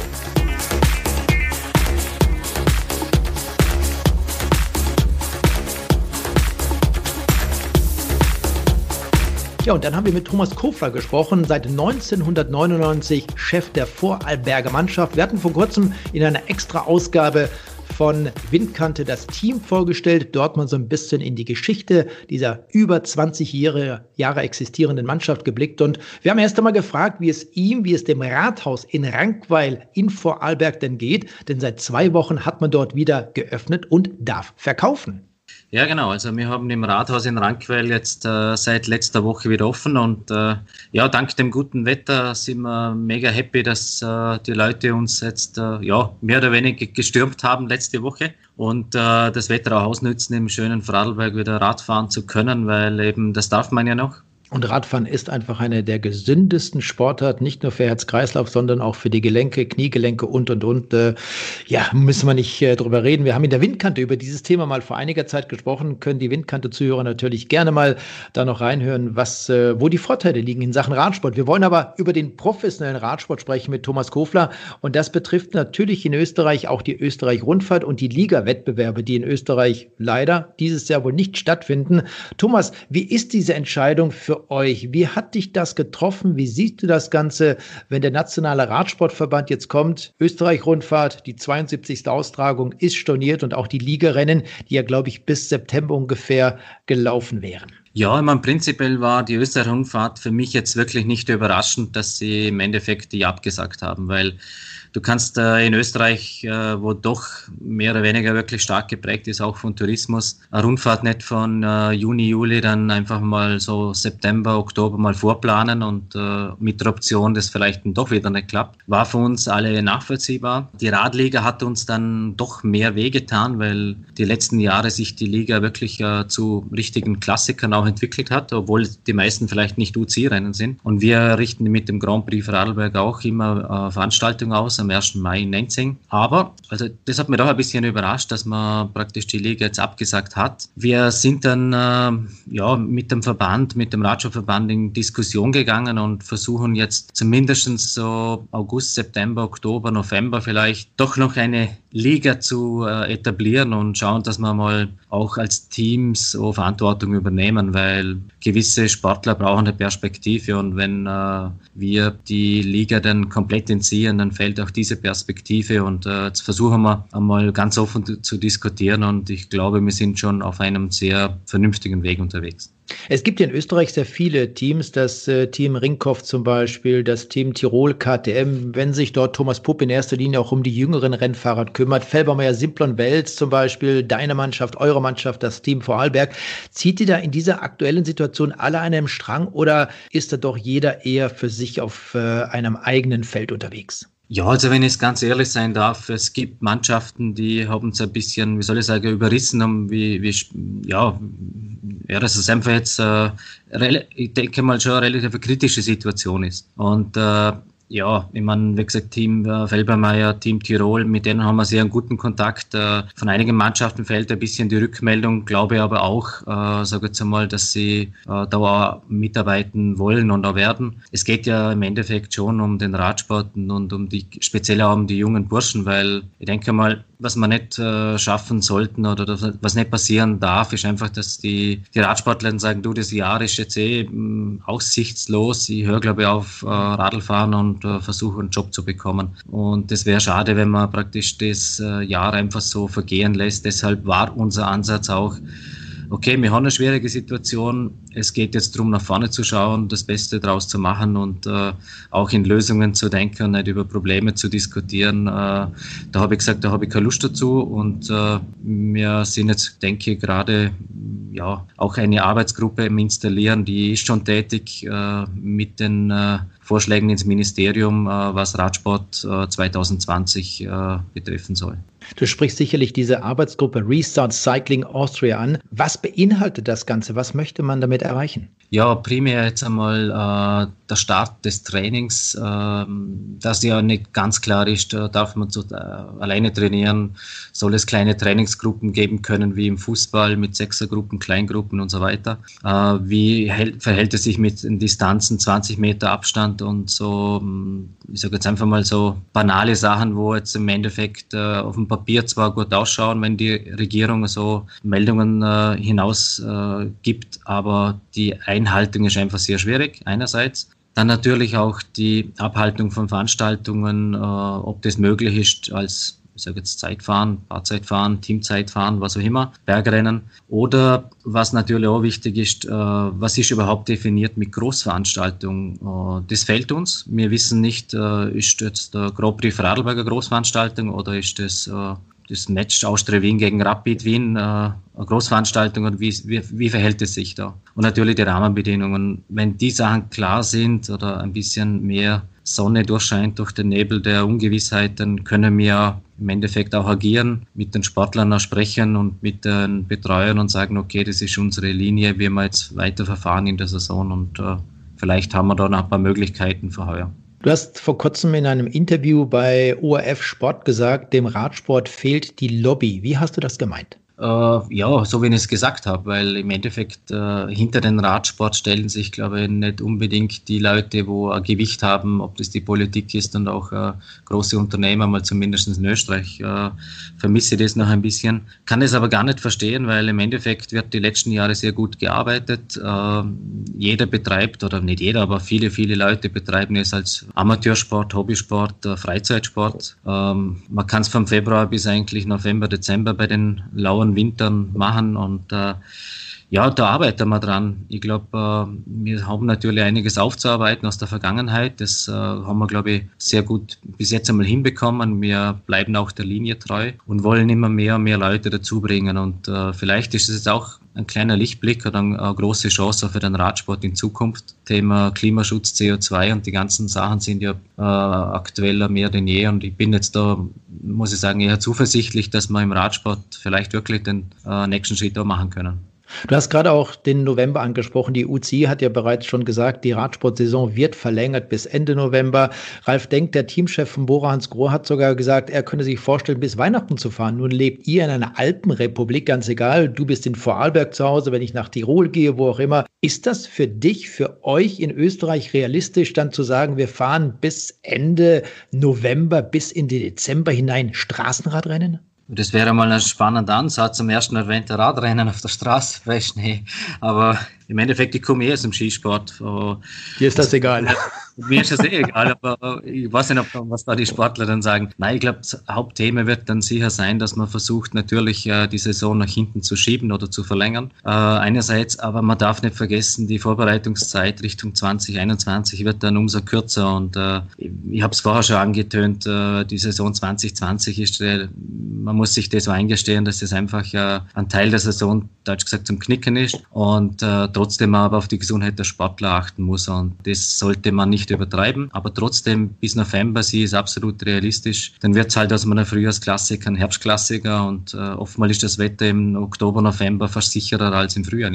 Ja, und dann haben wir mit Thomas Kofler gesprochen, seit 1999 Chef der Vorarlberger Mannschaft. Wir hatten vor kurzem in einer extra Ausgabe von Windkante das Team vorgestellt. Dort mal so ein bisschen in die Geschichte dieser über 20 Jahre, Jahre existierenden Mannschaft geblickt. Und wir haben erst einmal gefragt, wie es ihm, wie es dem Rathaus in Rankweil in Vorarlberg denn geht. Denn seit zwei Wochen hat man dort wieder geöffnet und darf verkaufen. Ja, genau. Also wir haben im Rathaus in Rankweil jetzt äh, seit letzter Woche wieder offen und äh, ja, dank dem guten Wetter sind wir mega happy, dass äh, die Leute uns jetzt äh, ja mehr oder weniger gestürmt haben letzte Woche und äh, das Wetter auch ausnützen, im schönen Vorarlberg wieder Radfahren zu können, weil eben das darf man ja noch. Und Radfahren ist einfach eine der gesündesten Sportarten, nicht nur für Herz-Kreislauf, sondern auch für die Gelenke, Kniegelenke und, und, und. Äh, ja, müssen wir nicht äh, drüber reden. Wir haben in der Windkante über dieses Thema mal vor einiger Zeit gesprochen, können die Windkante-Zuhörer natürlich gerne mal da noch reinhören, was, äh, wo die Vorteile liegen in Sachen Radsport. Wir wollen aber über den professionellen Radsport sprechen mit Thomas Kofler. Und das betrifft natürlich in Österreich auch die Österreich-Rundfahrt und die Liga-Wettbewerbe, die in Österreich leider dieses Jahr wohl nicht stattfinden. Thomas, wie ist diese Entscheidung für für euch. Wie hat dich das getroffen? Wie siehst du das Ganze, wenn der Nationale Radsportverband jetzt kommt? Österreich-Rundfahrt, die 72. Austragung ist storniert und auch die Ligarennen, die ja, glaube ich, bis September ungefähr gelaufen wären. Ja, ich meine, prinzipiell war die Österreich-Rundfahrt für mich jetzt wirklich nicht überraschend, dass sie im Endeffekt die abgesagt haben, weil Du kannst äh, in Österreich, äh, wo doch mehr oder weniger wirklich stark geprägt ist, auch von Tourismus, eine Rundfahrt nicht von äh, Juni, Juli dann einfach mal so September, Oktober mal vorplanen und äh, mit der Option, dass vielleicht doch wieder nicht klappt, war für uns alle nachvollziehbar. Die Radliga hat uns dann doch mehr wehgetan, weil die letzten Jahre sich die Liga wirklich äh, zu richtigen Klassikern auch entwickelt hat, obwohl die meisten vielleicht nicht UC-Rennen sind. Und wir richten mit dem Grand Prix Vorarlberg auch immer äh, Veranstaltungen aus am 1. Mai in Nenzing. Aber, also das hat mich doch ein bisschen überrascht, dass man praktisch die Liga jetzt abgesagt hat. Wir sind dann äh, ja, mit dem Verband, mit dem Radsportverband in Diskussion gegangen und versuchen jetzt zumindest so August, September, Oktober, November vielleicht doch noch eine Liga zu äh, etablieren und schauen, dass wir mal auch als Teams so Verantwortung übernehmen, weil gewisse Sportler brauchen eine Perspektive und wenn äh, wir die Liga dann komplett entziehen, dann fällt auch diese Perspektive und äh, jetzt versuchen wir einmal ganz offen zu diskutieren und ich glaube, wir sind schon auf einem sehr vernünftigen Weg unterwegs. Es gibt ja in Österreich sehr viele Teams, das äh, Team Ringkopf zum Beispiel, das Team Tirol KTM, wenn sich dort Thomas Pupp in erster Linie auch um die jüngeren Rennfahrer kümmert, Felbermeier Simplon Wels zum Beispiel, deine Mannschaft, eure Mannschaft, das Team Vorarlberg. Zieht ihr da in dieser aktuellen Situation alle an einem Strang oder ist da doch jeder eher für sich auf äh, einem eigenen Feld unterwegs? Ja, also wenn ich ganz ehrlich sein darf, es gibt Mannschaften, die haben es ein bisschen, wie soll ich sagen, überrissen haben, wie, wie ja, ja, dass es einfach jetzt, äh, ich denke mal, schon eine relativ kritische Situation ist. Und äh, ja, ich meine, wie gesagt, Team äh, Felbermeier, Team Tirol, mit denen haben wir sehr einen guten Kontakt. Äh, von einigen Mannschaften fällt ein bisschen die Rückmeldung, glaube aber auch, äh, sage jetzt einmal, dass sie äh, da auch mitarbeiten wollen und auch werden. Es geht ja im Endeffekt schon um den Radsport und um die, speziell auch um die jungen Burschen, weil ich denke mal, was wir nicht äh, schaffen sollten oder was nicht passieren darf, ist einfach, dass die, die Radsportler sagen, du, das Jahr ist jetzt eh mm, aussichtslos. Ich höre, glaube ich, auf äh, Radlfahren und äh, versuche einen Job zu bekommen. Und das wäre schade, wenn man praktisch das äh, Jahr einfach so vergehen lässt. Deshalb war unser Ansatz auch, okay, wir haben eine schwierige Situation. Es geht jetzt darum, nach vorne zu schauen, das Beste daraus zu machen und äh, auch in Lösungen zu denken und nicht über Probleme zu diskutieren. Äh, da habe ich gesagt, da habe ich keine Lust dazu und äh, wir sind jetzt, denke ich, gerade ja, auch eine Arbeitsgruppe im Installieren, die ist schon tätig äh, mit den äh, Vorschlägen ins Ministerium, äh, was Radsport 2020 betreffen soll. Du sprichst sicherlich diese Arbeitsgruppe Restart Cycling Austria an. Was beinhaltet das Ganze? Was möchte man damit erreichen? Ja, primär jetzt einmal äh, der Start des Trainings, äh, das ja nicht ganz klar ist, äh, darf man so, äh, alleine trainieren, soll es kleine Trainingsgruppen geben können, wie im Fußball mit Sechsergruppen, Kleingruppen und so weiter. Äh, wie hält, verhält es sich mit den Distanzen, 20 Meter Abstand und so, hm, ich sage jetzt einfach mal so banale Sachen, wo jetzt im Endeffekt äh, dem Papier zwar gut ausschauen, wenn die Regierung so Meldungen hinaus gibt, aber die Einhaltung ist einfach sehr schwierig, einerseits. Dann natürlich auch die Abhaltung von Veranstaltungen, äh, ob das möglich ist als ich sage jetzt Zeitfahren, Fahrzeitfahren, Teamzeitfahren, was auch immer, Bergrennen. Oder was natürlich auch wichtig ist, äh, was ist überhaupt definiert mit Großveranstaltung? Äh, das fehlt uns. Wir wissen nicht, äh, ist jetzt der Grand Prix Vorarlberg eine Großveranstaltung oder ist das äh, das Match Austria Wien gegen Rapid Wien, äh, eine Großveranstaltung und wie, wie, wie verhält es sich da? Und natürlich die Rahmenbedingungen. Wenn die Sachen klar sind oder ein bisschen mehr Sonne durchscheint durch den Nebel der Ungewissheit, dann können wir im Endeffekt auch agieren, mit den Sportlern sprechen und mit den Betreuern und sagen, okay, das ist unsere Linie, wie wir jetzt weiter verfahren in der Saison und äh, vielleicht haben wir da noch ein paar Möglichkeiten für heuer. Du hast vor kurzem in einem Interview bei ORF Sport gesagt, dem Radsport fehlt die Lobby. Wie hast du das gemeint? Äh, ja, so wie ich es gesagt habe, weil im Endeffekt äh, hinter den Radsport stellen sich, glaube ich, nicht unbedingt die Leute, wo ein Gewicht haben, ob das die Politik ist und auch äh, große Unternehmer, mal zumindest in Österreich, äh, vermisse das noch ein bisschen. Kann es aber gar nicht verstehen, weil im Endeffekt wird die letzten Jahre sehr gut gearbeitet. Äh, jeder betreibt, oder nicht jeder, aber viele, viele Leute betreiben es als Amateursport, Hobbysport, äh, Freizeitsport. Ähm, man kann es vom Februar bis eigentlich November, Dezember bei den lauen und Wintern machen und äh, ja, da arbeiten wir dran. Ich glaube, äh, wir haben natürlich einiges aufzuarbeiten aus der Vergangenheit. Das äh, haben wir, glaube ich, sehr gut bis jetzt einmal hinbekommen. Wir bleiben auch der Linie treu und wollen immer mehr und mehr Leute dazu bringen. Und äh, vielleicht ist es jetzt auch ein kleiner Lichtblick oder eine große Chance für den Radsport in Zukunft. Thema Klimaschutz, CO2 und die ganzen Sachen sind ja äh, aktueller mehr denn je. Und ich bin jetzt da, muss ich sagen, eher zuversichtlich, dass wir im Radsport vielleicht wirklich den äh, nächsten Schritt auch machen können. Du hast gerade auch den November angesprochen. Die UCI hat ja bereits schon gesagt, die Radsportsaison wird verlängert bis Ende November. Ralf Denk, der Teamchef von Bora Hans Groh, hat sogar gesagt, er könne sich vorstellen, bis Weihnachten zu fahren. Nun lebt ihr in einer Alpenrepublik, ganz egal. Du bist in Vorarlberg zu Hause, wenn ich nach Tirol gehe, wo auch immer. Ist das für dich, für euch in Österreich realistisch, dann zu sagen, wir fahren bis Ende November, bis in den Dezember hinein Straßenradrennen? Das wäre mal ein spannender Ansatz, zum ersten erwähnten Radrennen auf der Straße bei Schnee. Aber im Endeffekt, ich komme eh aus dem Skisport. Dir ist das egal. Mir ist das eh egal, aber ich weiß nicht, was da die Sportler dann sagen. Nein, ich glaube, das Hauptthema wird dann sicher sein, dass man versucht, natürlich äh, die Saison nach hinten zu schieben oder zu verlängern. Äh, einerseits, aber man darf nicht vergessen, die Vorbereitungszeit Richtung 2021 wird dann umso kürzer. Und äh, ich habe es vorher schon angetönt, die Saison 2020 ist, man muss sich das so eingestehen, dass das einfach ein Teil der Saison, deutsch gesagt, zum Knicken ist. Und trotzdem aber auf die Gesundheit der Sportler achten muss. Und das sollte man nicht übertreiben. Aber trotzdem, bis November, sie ist absolut realistisch. Dann wird es halt aus meiner Frühjahrsklassiker ein Herbstklassiker und äh, oftmals ist das Wetter im Oktober, November fast sicherer als im Frühjahr.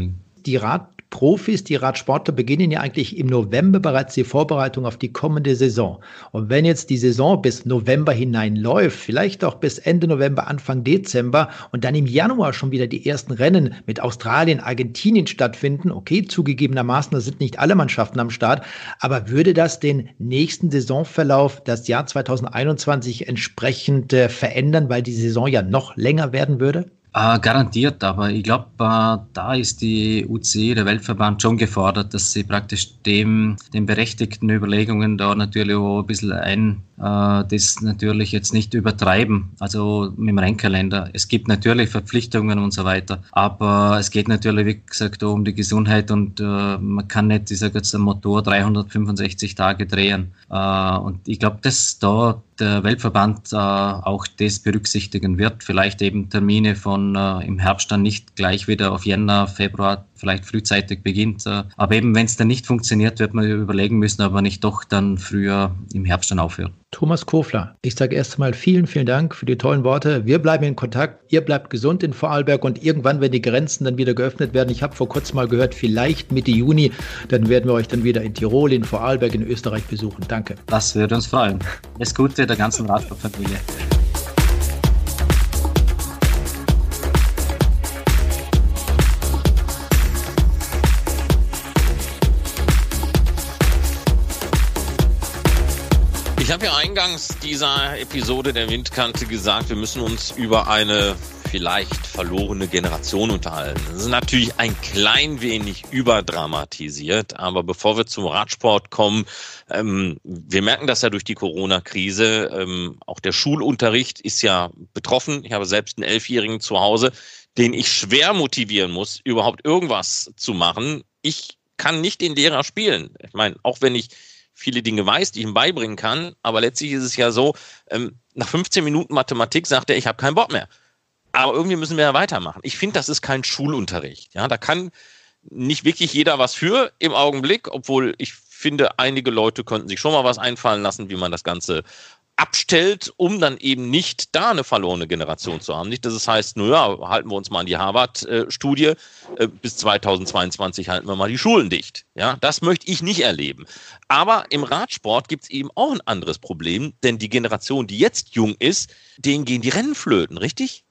Die Rad Profis, die Radsportler beginnen ja eigentlich im November bereits die Vorbereitung auf die kommende Saison. Und wenn jetzt die Saison bis November hinein läuft, vielleicht auch bis Ende November, Anfang Dezember und dann im Januar schon wieder die ersten Rennen mit Australien, Argentinien stattfinden, okay, zugegebenermaßen, da sind nicht alle Mannschaften am Start, aber würde das den nächsten Saisonverlauf, das Jahr 2021 entsprechend äh, verändern, weil die Saison ja noch länger werden würde? Äh, garantiert, aber ich glaube, äh, da ist die UCI, der Weltverband, schon gefordert, dass sie praktisch dem, den berechtigten Überlegungen da natürlich auch ein bisschen ein, äh, das natürlich jetzt nicht übertreiben, also mit dem Rennkalender. Es gibt natürlich Verpflichtungen und so weiter, aber es geht natürlich, wie gesagt, um die Gesundheit und äh, man kann nicht, ich sage jetzt, ein Motor 365 Tage drehen. Äh, und ich glaube, dass da der Weltverband äh, auch das berücksichtigen wird. Vielleicht eben Termine von äh, im Herbst dann nicht gleich wieder auf Jänner, Februar vielleicht frühzeitig beginnt. Äh, aber eben, wenn es dann nicht funktioniert, wird man überlegen müssen, ob man nicht doch dann früher im Herbst dann aufhört. Thomas Kofler, ich sage erst einmal vielen, vielen Dank für die tollen Worte. Wir bleiben in Kontakt. Ihr bleibt gesund in Vorarlberg und irgendwann, wenn die Grenzen dann wieder geöffnet werden, ich habe vor kurzem mal gehört, vielleicht Mitte Juni, dann werden wir euch dann wieder in Tirol, in Vorarlberg, in Österreich besuchen. Danke. Das würde uns freuen. Alles Gute der ganzen Radsportfamilie. Ich habe ja eingangs dieser Episode der Windkante gesagt, wir müssen uns über eine vielleicht verlorene Generation unterhalten. Das ist natürlich ein klein wenig überdramatisiert, aber bevor wir zum Radsport kommen, ähm, wir merken das ja durch die Corona-Krise. Ähm, auch der Schulunterricht ist ja betroffen. Ich habe selbst einen Elfjährigen zu Hause, den ich schwer motivieren muss, überhaupt irgendwas zu machen. Ich kann nicht den Lehrer spielen. Ich meine, auch wenn ich viele Dinge weiß, die ich ihm beibringen kann. Aber letztlich ist es ja so, ähm, nach 15 Minuten Mathematik sagt er, ich habe keinen Bock mehr. Aber irgendwie müssen wir ja weitermachen. Ich finde, das ist kein Schulunterricht. Ja, da kann nicht wirklich jeder was für im Augenblick, obwohl ich finde, einige Leute könnten sich schon mal was einfallen lassen, wie man das Ganze abstellt, um dann eben nicht da eine verlorene Generation zu haben. Nicht, dass es heißt, naja, halten wir uns mal an die Harvard-Studie, äh, bis 2022 halten wir mal die Schulen dicht. Ja, das möchte ich nicht erleben. Aber im Radsport gibt es eben auch ein anderes Problem, denn die Generation, die jetzt jung ist, denen gehen die Rennen flöten, richtig?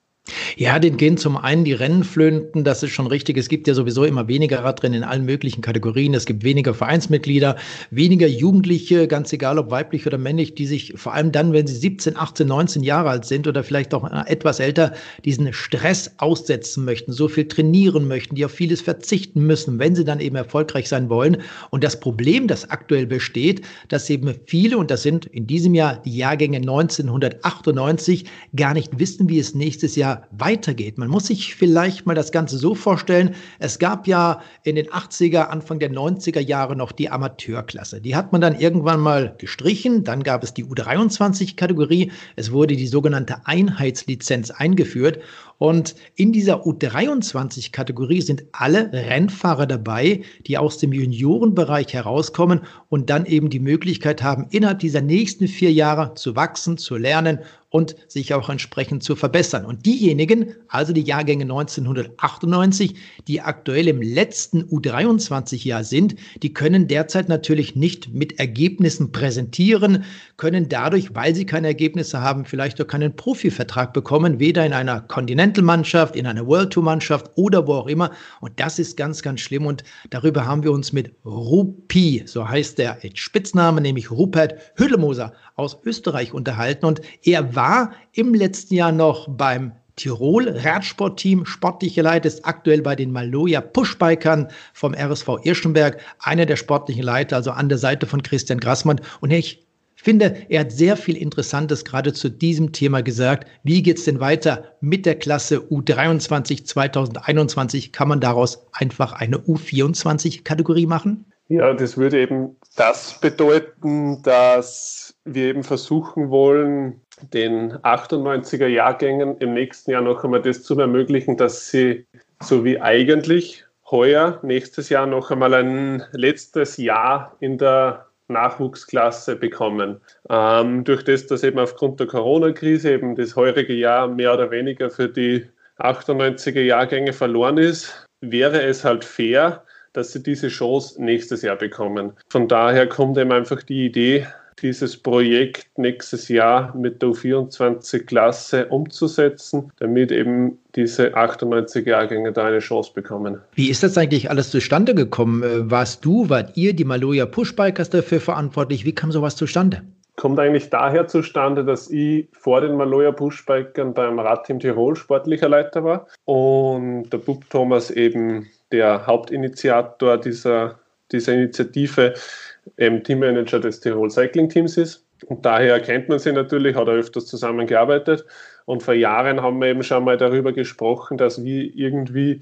Ja, den gehen zum einen die Rennenflöten, das ist schon richtig. Es gibt ja sowieso immer weniger Radrennen in allen möglichen Kategorien. Es gibt weniger Vereinsmitglieder, weniger Jugendliche, ganz egal ob weiblich oder männlich, die sich vor allem dann, wenn sie 17, 18, 19 Jahre alt sind oder vielleicht auch etwas älter, diesen Stress aussetzen möchten, so viel trainieren möchten, die auf vieles verzichten müssen, wenn sie dann eben erfolgreich sein wollen. Und das Problem, das aktuell besteht, dass eben viele, und das sind in diesem Jahr die Jahrgänge 1998, gar nicht wissen, wie es nächstes Jahr weitergeht. Man muss sich vielleicht mal das Ganze so vorstellen, es gab ja in den 80er, Anfang der 90er Jahre noch die Amateurklasse. Die hat man dann irgendwann mal gestrichen, dann gab es die U23-Kategorie, es wurde die sogenannte Einheitslizenz eingeführt und in dieser U23-Kategorie sind alle Rennfahrer dabei, die aus dem Juniorenbereich herauskommen und dann eben die Möglichkeit haben, innerhalb dieser nächsten vier Jahre zu wachsen, zu lernen und sich auch entsprechend zu verbessern. Und diejenigen, also die Jahrgänge 1998, die aktuell im letzten U23-Jahr sind, die können derzeit natürlich nicht mit Ergebnissen präsentieren, können dadurch, weil sie keine Ergebnisse haben, vielleicht auch keinen Profivertrag bekommen, weder in einer Continental-Mannschaft, in einer World Tour-Mannschaft oder wo auch immer. Und das ist ganz, ganz schlimm. Und darüber haben wir uns mit Rupi, so heißt der Spitzname, nämlich Rupert Hüllemoser aus Österreich unterhalten. Und er war im letzten Jahr noch beim Tirol Radsportteam. Sportliche Leiter ist aktuell bei den Maloja Pushbikern vom RSV Irschenberg. Einer der sportlichen Leiter, also an der Seite von Christian Grassmann. Und ich finde, er hat sehr viel Interessantes gerade zu diesem Thema gesagt. Wie geht es denn weiter mit der Klasse U23 2021? Kann man daraus einfach eine U24-Kategorie machen? Ja, das würde eben das bedeuten, dass wir eben versuchen wollen, den 98er Jahrgängen im nächsten Jahr noch einmal das zu ermöglichen, dass sie so wie eigentlich heuer, nächstes Jahr noch einmal ein letztes Jahr in der Nachwuchsklasse bekommen. Ähm, durch das, dass eben aufgrund der Corona-Krise eben das heurige Jahr mehr oder weniger für die 98er Jahrgänge verloren ist, wäre es halt fair, dass sie diese Chance nächstes Jahr bekommen. Von daher kommt eben einfach die Idee, dieses Projekt nächstes Jahr mit der U24-Klasse umzusetzen, damit eben diese 98 Jahrgänge da eine Chance bekommen. Wie ist das eigentlich alles zustande gekommen? Äh, warst du, wart ihr, die Maloja Pushbikers dafür verantwortlich? Wie kam sowas zustande? Kommt eigentlich daher zustande, dass ich vor den Maloja Pushbikern beim Radteam Tirol sportlicher Leiter war und der Bub Thomas eben der Hauptinitiator dieser, dieser Initiative ähm, Teammanager des Tirol Cycling Teams ist. Und daher kennt man sie natürlich, hat er öfters zusammengearbeitet. Und vor Jahren haben wir eben schon mal darüber gesprochen, dass wir irgendwie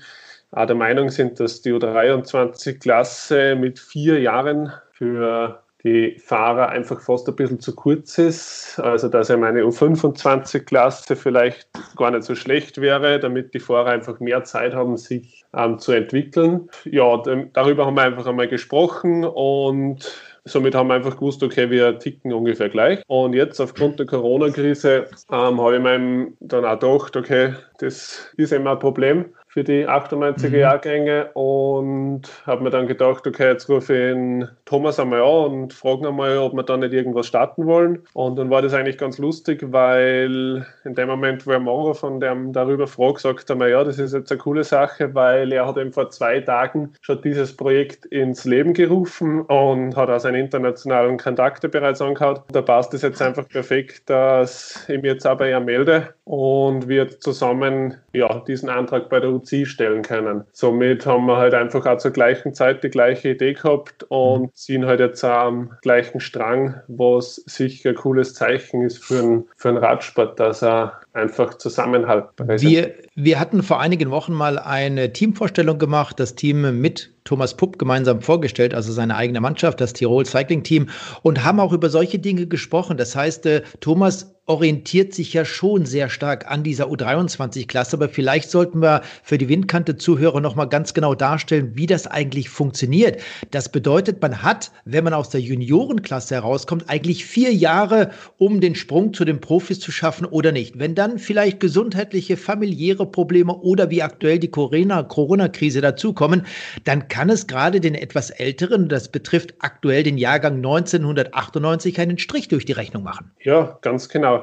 auch der Meinung sind, dass die U23-Klasse mit vier Jahren für die Fahrer einfach fast ein bisschen zu kurz ist. Also dass ja meine U25-Klasse vielleicht gar nicht so schlecht wäre, damit die Fahrer einfach mehr Zeit haben, sich ähm, zu entwickeln. Ja, darüber haben wir einfach einmal gesprochen und Somit haben wir einfach gewusst, okay, wir ticken ungefähr gleich. Und jetzt aufgrund der Corona-Krise ähm, habe ich mir dann auch gedacht, okay, das ist immer ein Problem für die 98er mhm. Jahrgänge und habe mir dann gedacht, okay, jetzt rufe ich den Thomas einmal an und frage einmal, ob wir da nicht irgendwas starten wollen. Und dann war das eigentlich ganz lustig, weil in dem Moment, wo er Maurer von dem darüber fragt, sagt er mir, ja, das ist jetzt eine coole Sache, weil er hat eben vor zwei Tagen schon dieses Projekt ins Leben gerufen und hat auch seine internationalen Kontakte bereits angehaut. Da passt es jetzt einfach perfekt, dass ich mich jetzt auch bei ihm melde und wir zusammen ja, diesen Antrag bei der UCI stellen können. Somit haben wir halt einfach auch zur gleichen Zeit die gleiche Idee gehabt und mhm. ziehen halt jetzt auch am gleichen Strang, was sicher ein cooles Zeichen ist für einen, für einen Radsport, dass er einfach Zusammenhalt wir, wir hatten vor einigen Wochen mal eine Teamvorstellung gemacht, das Team mit Thomas Pupp gemeinsam vorgestellt, also seine eigene Mannschaft, das Tirol Cycling Team, und haben auch über solche Dinge gesprochen. Das heißt, äh, Thomas orientiert sich ja schon sehr stark an dieser U23-Klasse, aber vielleicht sollten wir für die Windkante-Zuhörer nochmal ganz genau darstellen, wie das eigentlich funktioniert. Das bedeutet, man hat, wenn man aus der Juniorenklasse herauskommt, eigentlich vier Jahre, um den Sprung zu den Profis zu schaffen oder nicht. Wenn dann vielleicht gesundheitliche, familiäre Probleme oder wie aktuell die Corona-Krise dazukommen, dann kann es gerade den etwas älteren, das betrifft aktuell den Jahrgang 1998, einen Strich durch die Rechnung machen. Ja, ganz genau.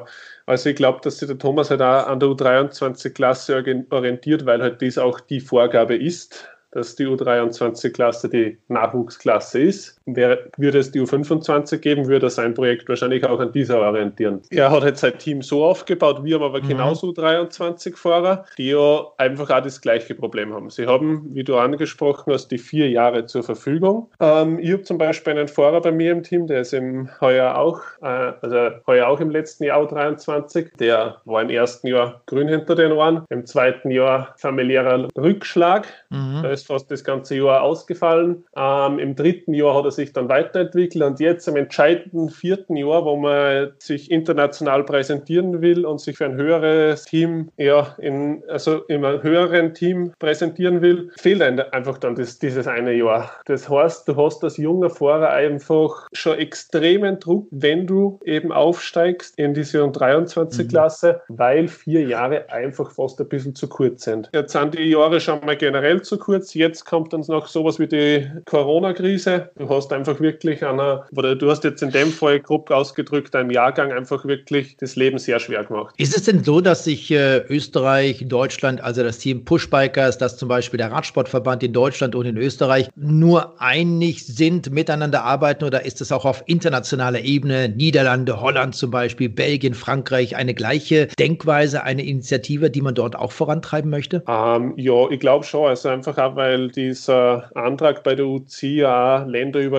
Also ich glaube, dass sich der Thomas halt auch an der U23-Klasse orientiert, weil halt dies auch die Vorgabe ist dass die U23-Klasse die Nachwuchsklasse ist. Wäre, würde es die U25 geben, würde er sein Projekt wahrscheinlich auch an dieser orientieren. Er hat jetzt sein Team so aufgebaut, wir haben aber mhm. genauso U23-Fahrer, die ja einfach auch das gleiche Problem haben. Sie haben, wie du angesprochen hast, die vier Jahre zur Verfügung. Ähm, ich habe zum Beispiel einen Fahrer bei mir im Team, der ist im heuer auch, äh, also heuer auch im letzten Jahr U23. Der war im ersten Jahr grün hinter den Ohren, im zweiten Jahr familiärer Rückschlag. Mhm. Da ist fast das ganze Jahr ausgefallen. Ähm, Im dritten Jahr hat er sich dann weiterentwickelt und jetzt im entscheidenden vierten Jahr, wo man sich international präsentieren will und sich für ein höheres Team, ja, in, also in einem höheren Team präsentieren will, fehlt einfach dann das, dieses eine Jahr. Das heißt, du hast als junger Fahrer einfach schon extremen Druck, wenn du eben aufsteigst in diese 23-Klasse, mhm. weil vier Jahre einfach fast ein bisschen zu kurz sind. Jetzt sind die Jahre schon mal generell zu kurz Jetzt kommt dann noch sowas wie die Corona-Krise. Du hast einfach wirklich einer, oder du hast jetzt in dem Fall grob ausgedrückt, einem Jahrgang einfach wirklich das Leben sehr schwer gemacht. Ist es denn so, dass sich äh, Österreich, Deutschland, also das Team Pushbikers, das zum Beispiel der Radsportverband in Deutschland und in Österreich nur einig sind, miteinander arbeiten oder ist es auch auf internationaler Ebene, Niederlande, Holland zum Beispiel, Belgien, Frankreich, eine gleiche Denkweise, eine Initiative, die man dort auch vorantreiben möchte? Ähm, ja, ich glaube schon. Also einfach auch, weil dieser Antrag bei der UCA länderübergreifend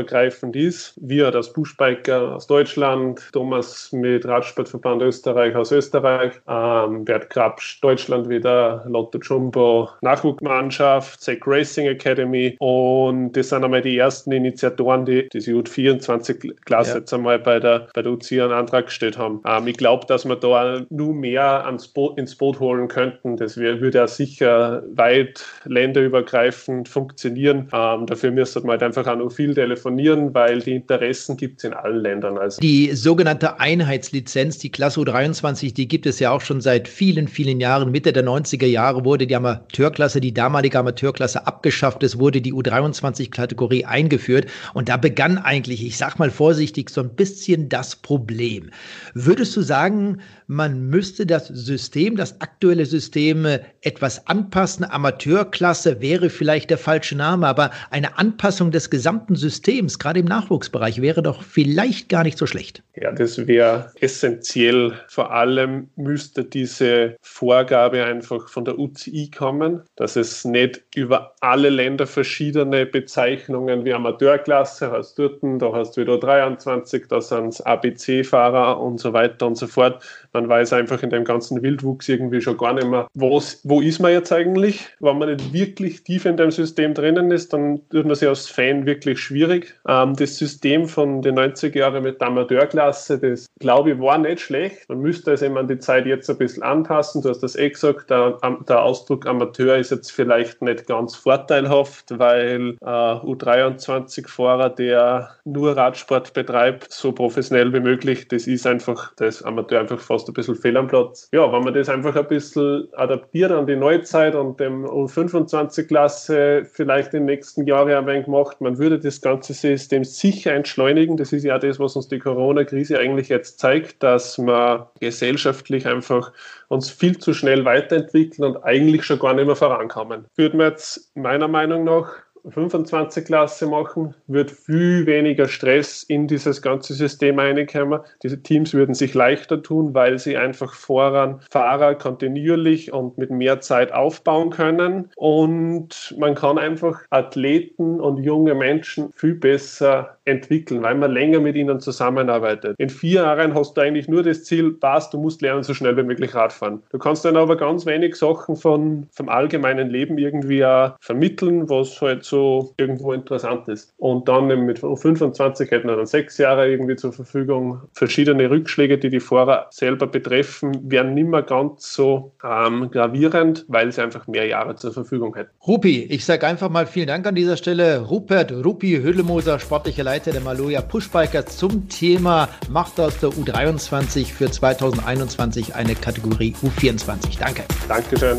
ist. Wir, das Buschbiker aus Deutschland, Thomas mit Radsportverband Österreich aus Österreich, ähm, Bert Krapsch Deutschland wieder, Lotto Jumbo Nachwuchsmannschaft, Zach Racing Academy und das sind einmal die ersten Initiatoren, die diese U24-Klasse ja. jetzt einmal bei der, bei der UCA einen Antrag gestellt haben. Ähm, ich glaube, dass wir da nur mehr ans Boot, ins Boot holen könnten. Das würde ja sicher weit länderübergreifend übergreifend funktionieren. Ähm, dafür müsste man halt einfach auch noch viel telefonieren, weil die Interessen gibt es in allen Ländern. Also. Die sogenannte Einheitslizenz, die Klasse U23, die gibt es ja auch schon seit vielen, vielen Jahren. Mitte der 90er Jahre wurde die Amateurklasse, die damalige Amateurklasse abgeschafft. Es wurde die U23-Kategorie eingeführt. Und da begann eigentlich, ich sag mal vorsichtig, so ein bisschen das Problem. Würdest du sagen, man müsste das System, das aktuelle System etwas anpassen? Amateurklasse wäre vielleicht der falsche Name, aber eine Anpassung des gesamten Systems, gerade im Nachwuchsbereich, wäre doch vielleicht gar nicht so schlecht. Ja, das wäre essentiell. Vor allem müsste diese Vorgabe einfach von der UCI kommen, dass es nicht über alle Länder verschiedene Bezeichnungen wie Amateurklasse hast dort, da hast du wieder 23, da sind es ABC-Fahrer und so weiter und so fort. Man weiß einfach in dem ganzen Wildwuchs irgendwie schon gar nicht mehr, wo ist man jetzt eigentlich, wenn man nicht wirklich tief in dem System drinnen ist, dann tut man sich als Fan wirklich schwierig schwierig. Ähm, das System von den 90er Jahren mit der Amateurklasse, das glaube ich war nicht schlecht. Man müsste es eben an die Zeit jetzt ein bisschen anpassen. Du hast das eh gesagt, der, der Ausdruck Amateur ist jetzt vielleicht nicht ganz vorteilhaft, weil äh, U23-Fahrer, der nur Radsport betreibt, so professionell wie möglich, das ist einfach, das Amateur einfach fast ein bisschen fehl am Platz. Ja, wenn man das einfach ein bisschen adaptiert an die Neuzeit und dem U25-Klasse vielleicht in den nächsten Jahren ein wenig macht, man würde das ganze System sicher entschleunigen. Das ist ja das, was uns die Corona-Krise eigentlich jetzt zeigt, dass wir gesellschaftlich einfach uns viel zu schnell weiterentwickeln und eigentlich schon gar nicht mehr vorankommen. Würden wir jetzt meiner Meinung nach 25 Klasse machen, wird viel weniger Stress in dieses ganze System reinkommen. Diese Teams würden sich leichter tun, weil sie einfach voran Fahrer kontinuierlich und mit mehr Zeit aufbauen können. Und man kann einfach Athleten und junge Menschen viel besser entwickeln, weil man länger mit ihnen zusammenarbeitet. In vier Jahren hast du eigentlich nur das Ziel, passt, du musst lernen, so schnell wie möglich Radfahren. Du kannst dann aber ganz wenig Sachen von, vom allgemeinen Leben irgendwie vermitteln, was halt so so irgendwo interessant ist. Und dann mit 25 hätten wir dann sechs Jahre irgendwie zur Verfügung. Verschiedene Rückschläge, die die Fahrer selber betreffen, wären nicht mehr ganz so ähm, gravierend, weil sie einfach mehr Jahre zur Verfügung hätten. Rupi, ich sage einfach mal vielen Dank an dieser Stelle. Rupert Rupi Hüllemoser, sportlicher Leiter der Maloja Pushbikers zum Thema Macht aus der U23 für 2021 eine Kategorie U24. Danke. Dankeschön.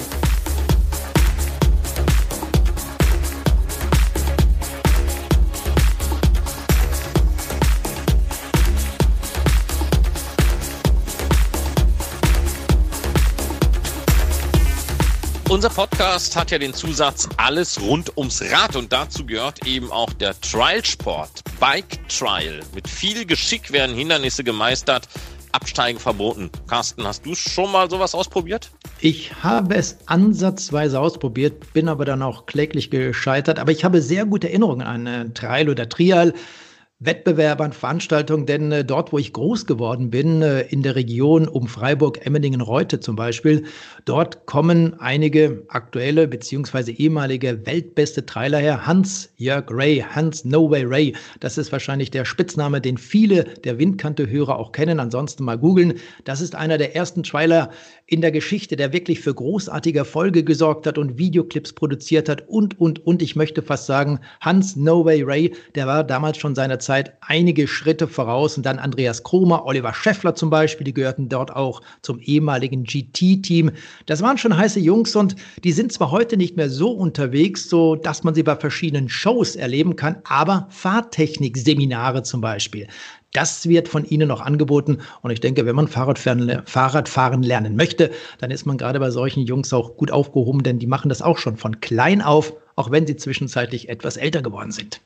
Unser Podcast hat ja den Zusatz Alles rund ums Rad und dazu gehört eben auch der Trial-Sport, Bike Trial. Mit viel Geschick werden Hindernisse gemeistert, Absteigen verboten. Carsten, hast du schon mal sowas ausprobiert? Ich habe es ansatzweise ausprobiert, bin aber dann auch kläglich gescheitert. Aber ich habe sehr gute Erinnerungen an äh, Trial oder Trial. Wettbewerbern, Veranstaltungen, denn äh, dort, wo ich groß geworden bin, äh, in der Region um Freiburg, Emmendingen, Reute zum Beispiel, dort kommen einige aktuelle beziehungsweise ehemalige weltbeste Trailer her. Hans-Jörg Ray, Hans No Way Ray, das ist wahrscheinlich der Spitzname, den viele der Windkante-Hörer auch kennen. Ansonsten mal googeln. Das ist einer der ersten Trailer in der Geschichte, der wirklich für großartige Erfolge gesorgt hat und Videoclips produziert hat und, und, und. Ich möchte fast sagen, Hans No Way Ray, der war damals schon seiner Zeit einige Schritte voraus. Und dann Andreas Kromer, Oliver Scheffler zum Beispiel, die gehörten dort auch zum ehemaligen GT-Team. Das waren schon heiße Jungs und die sind zwar heute nicht mehr so unterwegs, so dass man sie bei verschiedenen Shows erleben kann, aber Fahrtechnik-Seminare zum Beispiel. Das wird von Ihnen noch angeboten. Und ich denke, wenn man Fahrradfahren, Fahrradfahren lernen möchte, dann ist man gerade bei solchen Jungs auch gut aufgehoben, denn die machen das auch schon von klein auf, auch wenn sie zwischenzeitlich etwas älter geworden sind.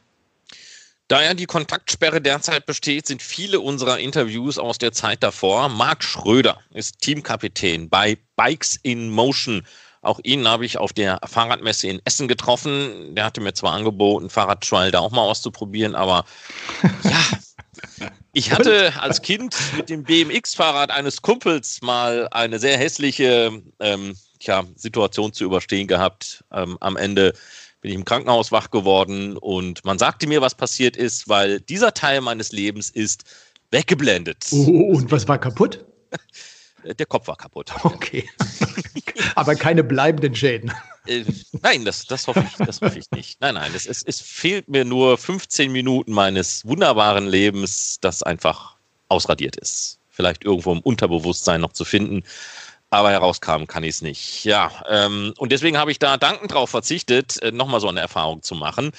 Da ja die Kontaktsperre derzeit besteht, sind viele unserer Interviews aus der Zeit davor. Marc Schröder ist Teamkapitän bei Bikes in Motion. Auch ihn habe ich auf der Fahrradmesse in Essen getroffen. Der hatte mir zwar angeboten, Fahrradtrial da auch mal auszuprobieren, aber ja, ich hatte als Kind mit dem BMX-Fahrrad eines Kumpels mal eine sehr hässliche ähm, tja, Situation zu überstehen gehabt. Ähm, am Ende bin ich im Krankenhaus wach geworden und man sagte mir, was passiert ist, weil dieser Teil meines Lebens ist weggeblendet. Oh, und was war kaputt? Der Kopf war kaputt. Okay. Aber keine bleibenden Schäden. Äh, nein, das, das, hoffe ich, das hoffe ich nicht. Nein, nein, es, es, es fehlt mir nur 15 Minuten meines wunderbaren Lebens, das einfach ausradiert ist. Vielleicht irgendwo im Unterbewusstsein noch zu finden aber herauskam kann ich es nicht. Ja, ähm, und deswegen habe ich da dankend drauf verzichtet, äh, nochmal so eine Erfahrung zu machen.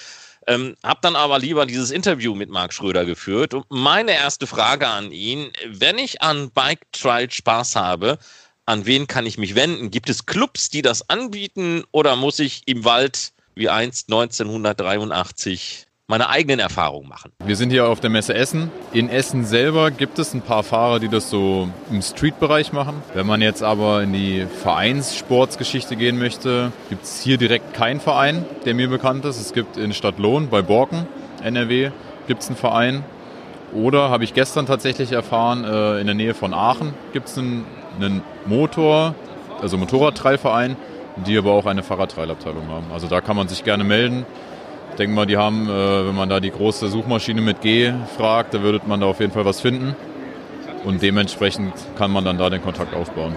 Ähm, habe dann aber lieber dieses Interview mit Marc Schröder geführt. Und meine erste Frage an ihn, wenn ich an Bike Trial Spaß habe, an wen kann ich mich wenden? Gibt es Clubs, die das anbieten oder muss ich im Wald wie einst 1983 meine eigenen Erfahrungen machen. Wir sind hier auf der Messe Essen. In Essen selber gibt es ein paar Fahrer, die das so im Street-Bereich machen. Wenn man jetzt aber in die Vereinssportsgeschichte gehen möchte, gibt es hier direkt keinen Verein, der mir bekannt ist. Es gibt in Stadtlohn bei Borken, NRW, gibt es einen Verein. Oder habe ich gestern tatsächlich erfahren, äh, in der Nähe von Aachen gibt es einen, einen Motor, also Motorradtreilverein, die aber auch eine Fahrradtrailabteilung haben. Also da kann man sich gerne melden. Ich denke mal, die haben, äh, wenn man da die große Suchmaschine mit G fragt, da würde man da auf jeden Fall was finden. Und dementsprechend kann man dann da den Kontakt aufbauen.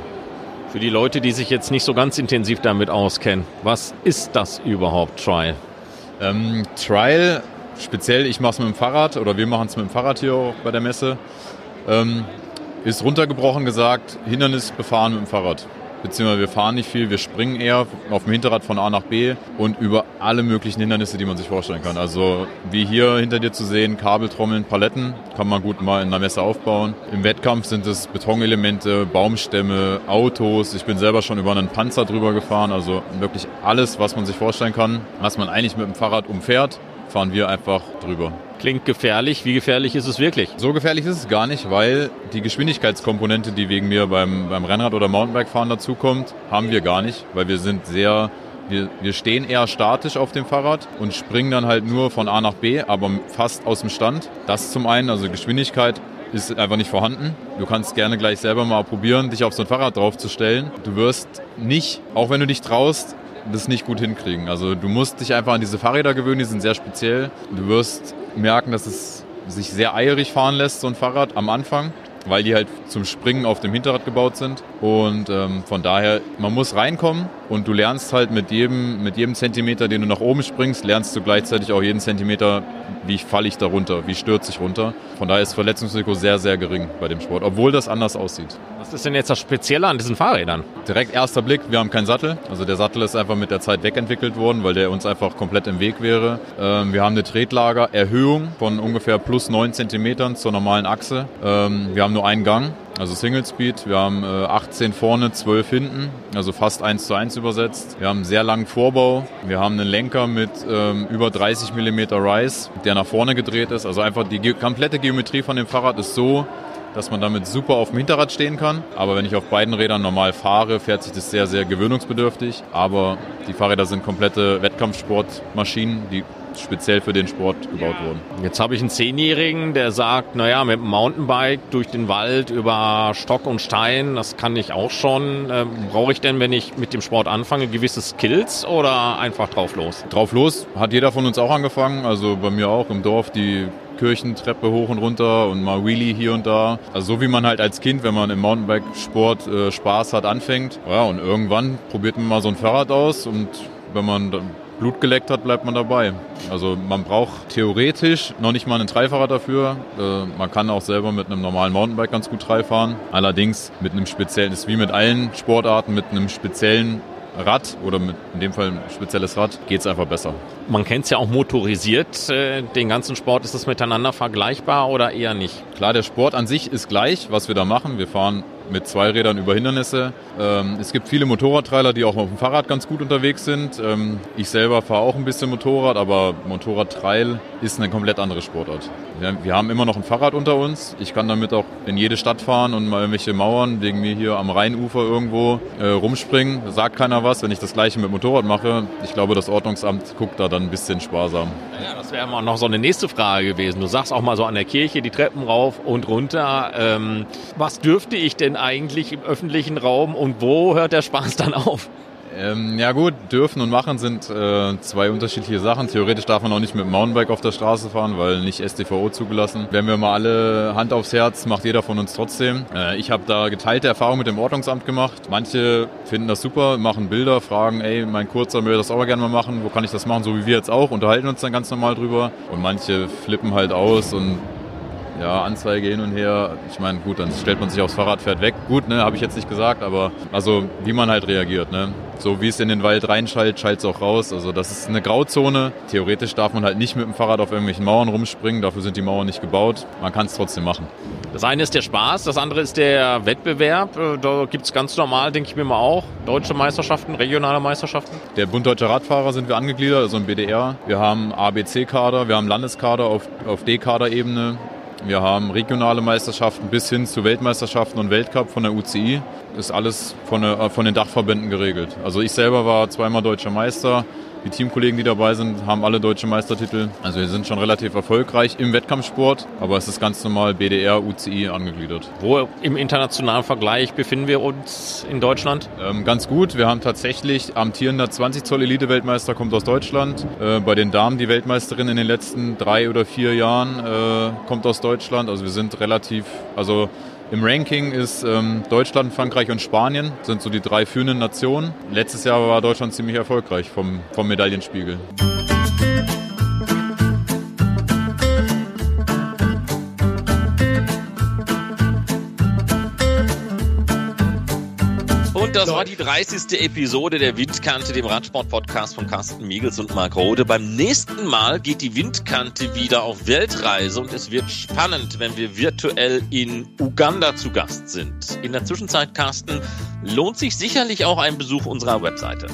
Für die Leute, die sich jetzt nicht so ganz intensiv damit auskennen, was ist das überhaupt, Trial? Ähm, Trial, speziell ich mache es mit dem Fahrrad oder wir machen es mit dem Fahrrad hier auch bei der Messe, ähm, ist runtergebrochen gesagt Hindernis befahren mit dem Fahrrad beziehungsweise wir fahren nicht viel, wir springen eher auf dem Hinterrad von A nach B und über alle möglichen Hindernisse, die man sich vorstellen kann. Also wie hier hinter dir zu sehen, Kabeltrommeln, Paletten, kann man gut mal in einer Messe aufbauen. Im Wettkampf sind es Betonelemente, Baumstämme, Autos. Ich bin selber schon über einen Panzer drüber gefahren, also wirklich alles, was man sich vorstellen kann, was man eigentlich mit dem Fahrrad umfährt, fahren wir einfach drüber. Klingt gefährlich. Wie gefährlich ist es wirklich? So gefährlich ist es gar nicht, weil die Geschwindigkeitskomponente, die wegen mir beim, beim Rennrad- oder Mountainbike-Fahren dazukommt, haben wir gar nicht, weil wir sind sehr wir, wir stehen eher statisch auf dem Fahrrad und springen dann halt nur von A nach B, aber fast aus dem Stand. Das zum einen, also Geschwindigkeit ist einfach nicht vorhanden. Du kannst gerne gleich selber mal probieren, dich auf so ein Fahrrad draufzustellen. Du wirst nicht, auch wenn du dich traust, das nicht gut hinkriegen. Also du musst dich einfach an diese Fahrräder gewöhnen, die sind sehr speziell. Du wirst merken, dass es sich sehr eierig fahren lässt, so ein Fahrrad am Anfang, weil die halt zum Springen auf dem Hinterrad gebaut sind. Und ähm, von daher, man muss reinkommen und du lernst halt mit jedem, mit jedem Zentimeter, den du nach oben springst, lernst du gleichzeitig auch jeden Zentimeter, wie falle ich da runter, wie stürze ich runter. Von daher ist Verletzungsrisiko sehr, sehr gering bei dem Sport, obwohl das anders aussieht. Was ist denn jetzt das Spezielle an diesen Fahrrädern? Direkt erster Blick, wir haben keinen Sattel. Also der Sattel ist einfach mit der Zeit wegentwickelt worden, weil der uns einfach komplett im Weg wäre. Ähm, wir haben eine Tretlagererhöhung von ungefähr plus 9 Zentimetern zur normalen Achse. Ähm, wir haben nur einen Gang, also Single Speed. Wir haben äh, 18 vorne, 12 hinten, also fast 1 zu 1 übersetzt. Wir haben einen sehr langen Vorbau. Wir haben einen Lenker mit ähm, über 30 mm Rise, der nach vorne gedreht ist. Also einfach die ge komplette Geometrie von dem Fahrrad ist so, dass man damit super auf dem Hinterrad stehen kann. Aber wenn ich auf beiden Rädern normal fahre, fährt sich das sehr, sehr gewöhnungsbedürftig. Aber die Fahrräder sind komplette Wettkampfsportmaschinen, die speziell für den Sport gebaut wurden. Jetzt habe ich einen Zehnjährigen, der sagt, naja, mit dem Mountainbike durch den Wald über Stock und Stein, das kann ich auch schon. Ähm, Brauche ich denn, wenn ich mit dem Sport anfange, gewisse Skills oder einfach drauf los? Drauf los hat jeder von uns auch angefangen, also bei mir auch im Dorf die Kirchentreppe hoch und runter und mal Wheelie hier und da. Also so wie man halt als Kind, wenn man im Mountainbike-Sport äh, Spaß hat, anfängt. Ja, und irgendwann probiert man mal so ein Fahrrad aus und wenn man Blut geleckt hat, bleibt man dabei. Also man braucht theoretisch noch nicht mal einen Dreifahrer dafür. Äh, man kann auch selber mit einem normalen Mountainbike ganz gut Drei fahren. Allerdings mit einem speziellen, ist wie mit allen Sportarten, mit einem speziellen Rad oder mit in dem Fall ein spezielles Rad geht es einfach besser. Man kennt es ja auch motorisiert. Äh, den ganzen Sport, ist das miteinander vergleichbar oder eher nicht? Klar, der Sport an sich ist gleich, was wir da machen. Wir fahren mit zwei Rädern über Hindernisse. Ähm, es gibt viele Motorradtreiler, die auch auf dem Fahrrad ganz gut unterwegs sind. Ähm, ich selber fahre auch ein bisschen Motorrad, aber Motorradtrail ist eine komplett andere Sportart. Wir, wir, haben immer noch ein Fahrrad unter uns. Ich kann damit auch in jede Stadt fahren und mal irgendwelche Mauern wegen mir hier am Rheinufer irgendwo äh, rumspringen. Da sagt keiner was, wenn ich das gleiche mit Motorrad mache. Ich glaube, das Ordnungsamt guckt da dann ein bisschen sparsam. Ja, das wäre mal noch so eine nächste Frage gewesen. Du sagst auch mal so an der Kirche die Treppen rauf und runter. Ähm, was dürfte ich denn eigentlich im öffentlichen Raum und wo hört der Spaß dann auf? Ähm, ja gut, dürfen und machen sind äh, zwei unterschiedliche Sachen. Theoretisch darf man auch nicht mit dem Mountainbike auf der Straße fahren, weil nicht STVO zugelassen. Wenn wir mal alle Hand aufs Herz, macht jeder von uns trotzdem. Äh, ich habe da geteilte Erfahrungen mit dem Ordnungsamt gemacht. Manche finden das super, machen Bilder, fragen, ey, mein Kurzer möchte das auch gerne mal machen, wo kann ich das machen, so wie wir jetzt auch, unterhalten uns dann ganz normal drüber. Und manche flippen halt aus und ja, Anzeige hin und her. Ich meine, gut, dann stellt man sich aufs Fahrrad, fährt weg. Gut, ne, habe ich jetzt nicht gesagt, aber also wie man halt reagiert, ne? So wie es in den Wald reinschallt, schallt es auch raus. Also das ist eine Grauzone. Theoretisch darf man halt nicht mit dem Fahrrad auf irgendwelchen Mauern rumspringen. Dafür sind die Mauern nicht gebaut. Man kann es trotzdem machen. Das eine ist der Spaß, das andere ist der Wettbewerb. Äh, da gibt es ganz normal, denke ich mir mal auch, deutsche Meisterschaften, regionale Meisterschaften. Der Bund Deutscher Radfahrer sind wir angegliedert, also im BDR. Wir haben ABC-Kader, wir haben Landeskader auf, auf D-Kader-Ebene. Wir haben regionale Meisterschaften bis hin zu Weltmeisterschaften und Weltcup von der UCI. Ist alles von, der, von den Dachverbänden geregelt. Also ich selber war zweimal deutscher Meister. Die Teamkollegen, die dabei sind, haben alle deutsche Meistertitel. Also wir sind schon relativ erfolgreich im Wettkampfsport, aber es ist ganz normal BDR, UCI angegliedert. Wo im internationalen Vergleich befinden wir uns in Deutschland? Ähm, ganz gut. Wir haben tatsächlich amtierender 20 Zoll Elite-Weltmeister kommt aus Deutschland. Äh, bei den Damen die Weltmeisterin in den letzten drei oder vier Jahren äh, kommt aus Deutschland. Also wir sind relativ, also im Ranking ist ähm, Deutschland, Frankreich und Spanien sind so die drei führenden Nationen. Letztes Jahr war Deutschland ziemlich erfolgreich vom, vom Medaillenspiegel. Das war die 30. Episode der Windkante, dem Radsport-Podcast von Carsten Miegels und Marc Rode. Beim nächsten Mal geht die Windkante wieder auf Weltreise und es wird spannend, wenn wir virtuell in Uganda zu Gast sind. In der Zwischenzeit, Carsten, lohnt sich sicherlich auch ein Besuch unserer Webseite.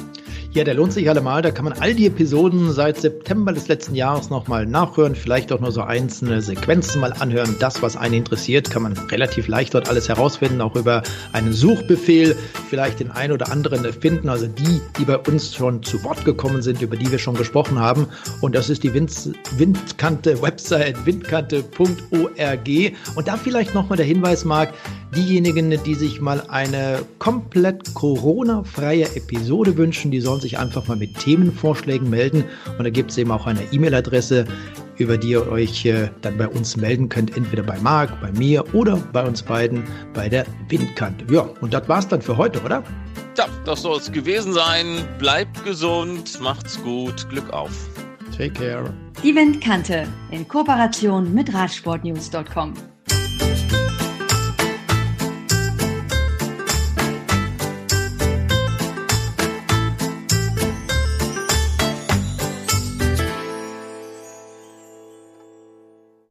Ja, der lohnt sich allemal. Da kann man all die Episoden seit September des letzten Jahres nochmal nachhören, vielleicht auch nur so einzelne Sequenzen mal anhören. Das, was einen interessiert, kann man relativ leicht dort alles herausfinden, auch über einen Suchbefehl vielleicht den einen oder anderen finden. Also die, die bei uns schon zu Wort gekommen sind, über die wir schon gesprochen haben. Und das ist die Wind Windkante-Website windkante.org. Und da vielleicht nochmal der Hinweis, Marc, diejenigen, die sich mal eine komplett Corona-freie Episode wünschen, die sollen sich einfach mal mit Themenvorschlägen melden. Und da gibt es eben auch eine E-Mail-Adresse, über die ihr euch äh, dann bei uns melden könnt, entweder bei Marc, bei mir oder bei uns beiden bei der Windkante. Ja, und das war's dann für heute, oder? Ja, das soll es gewesen sein. Bleibt gesund, macht's gut, Glück auf. Take care. Die Windkante in Kooperation mit Radsportnews.com.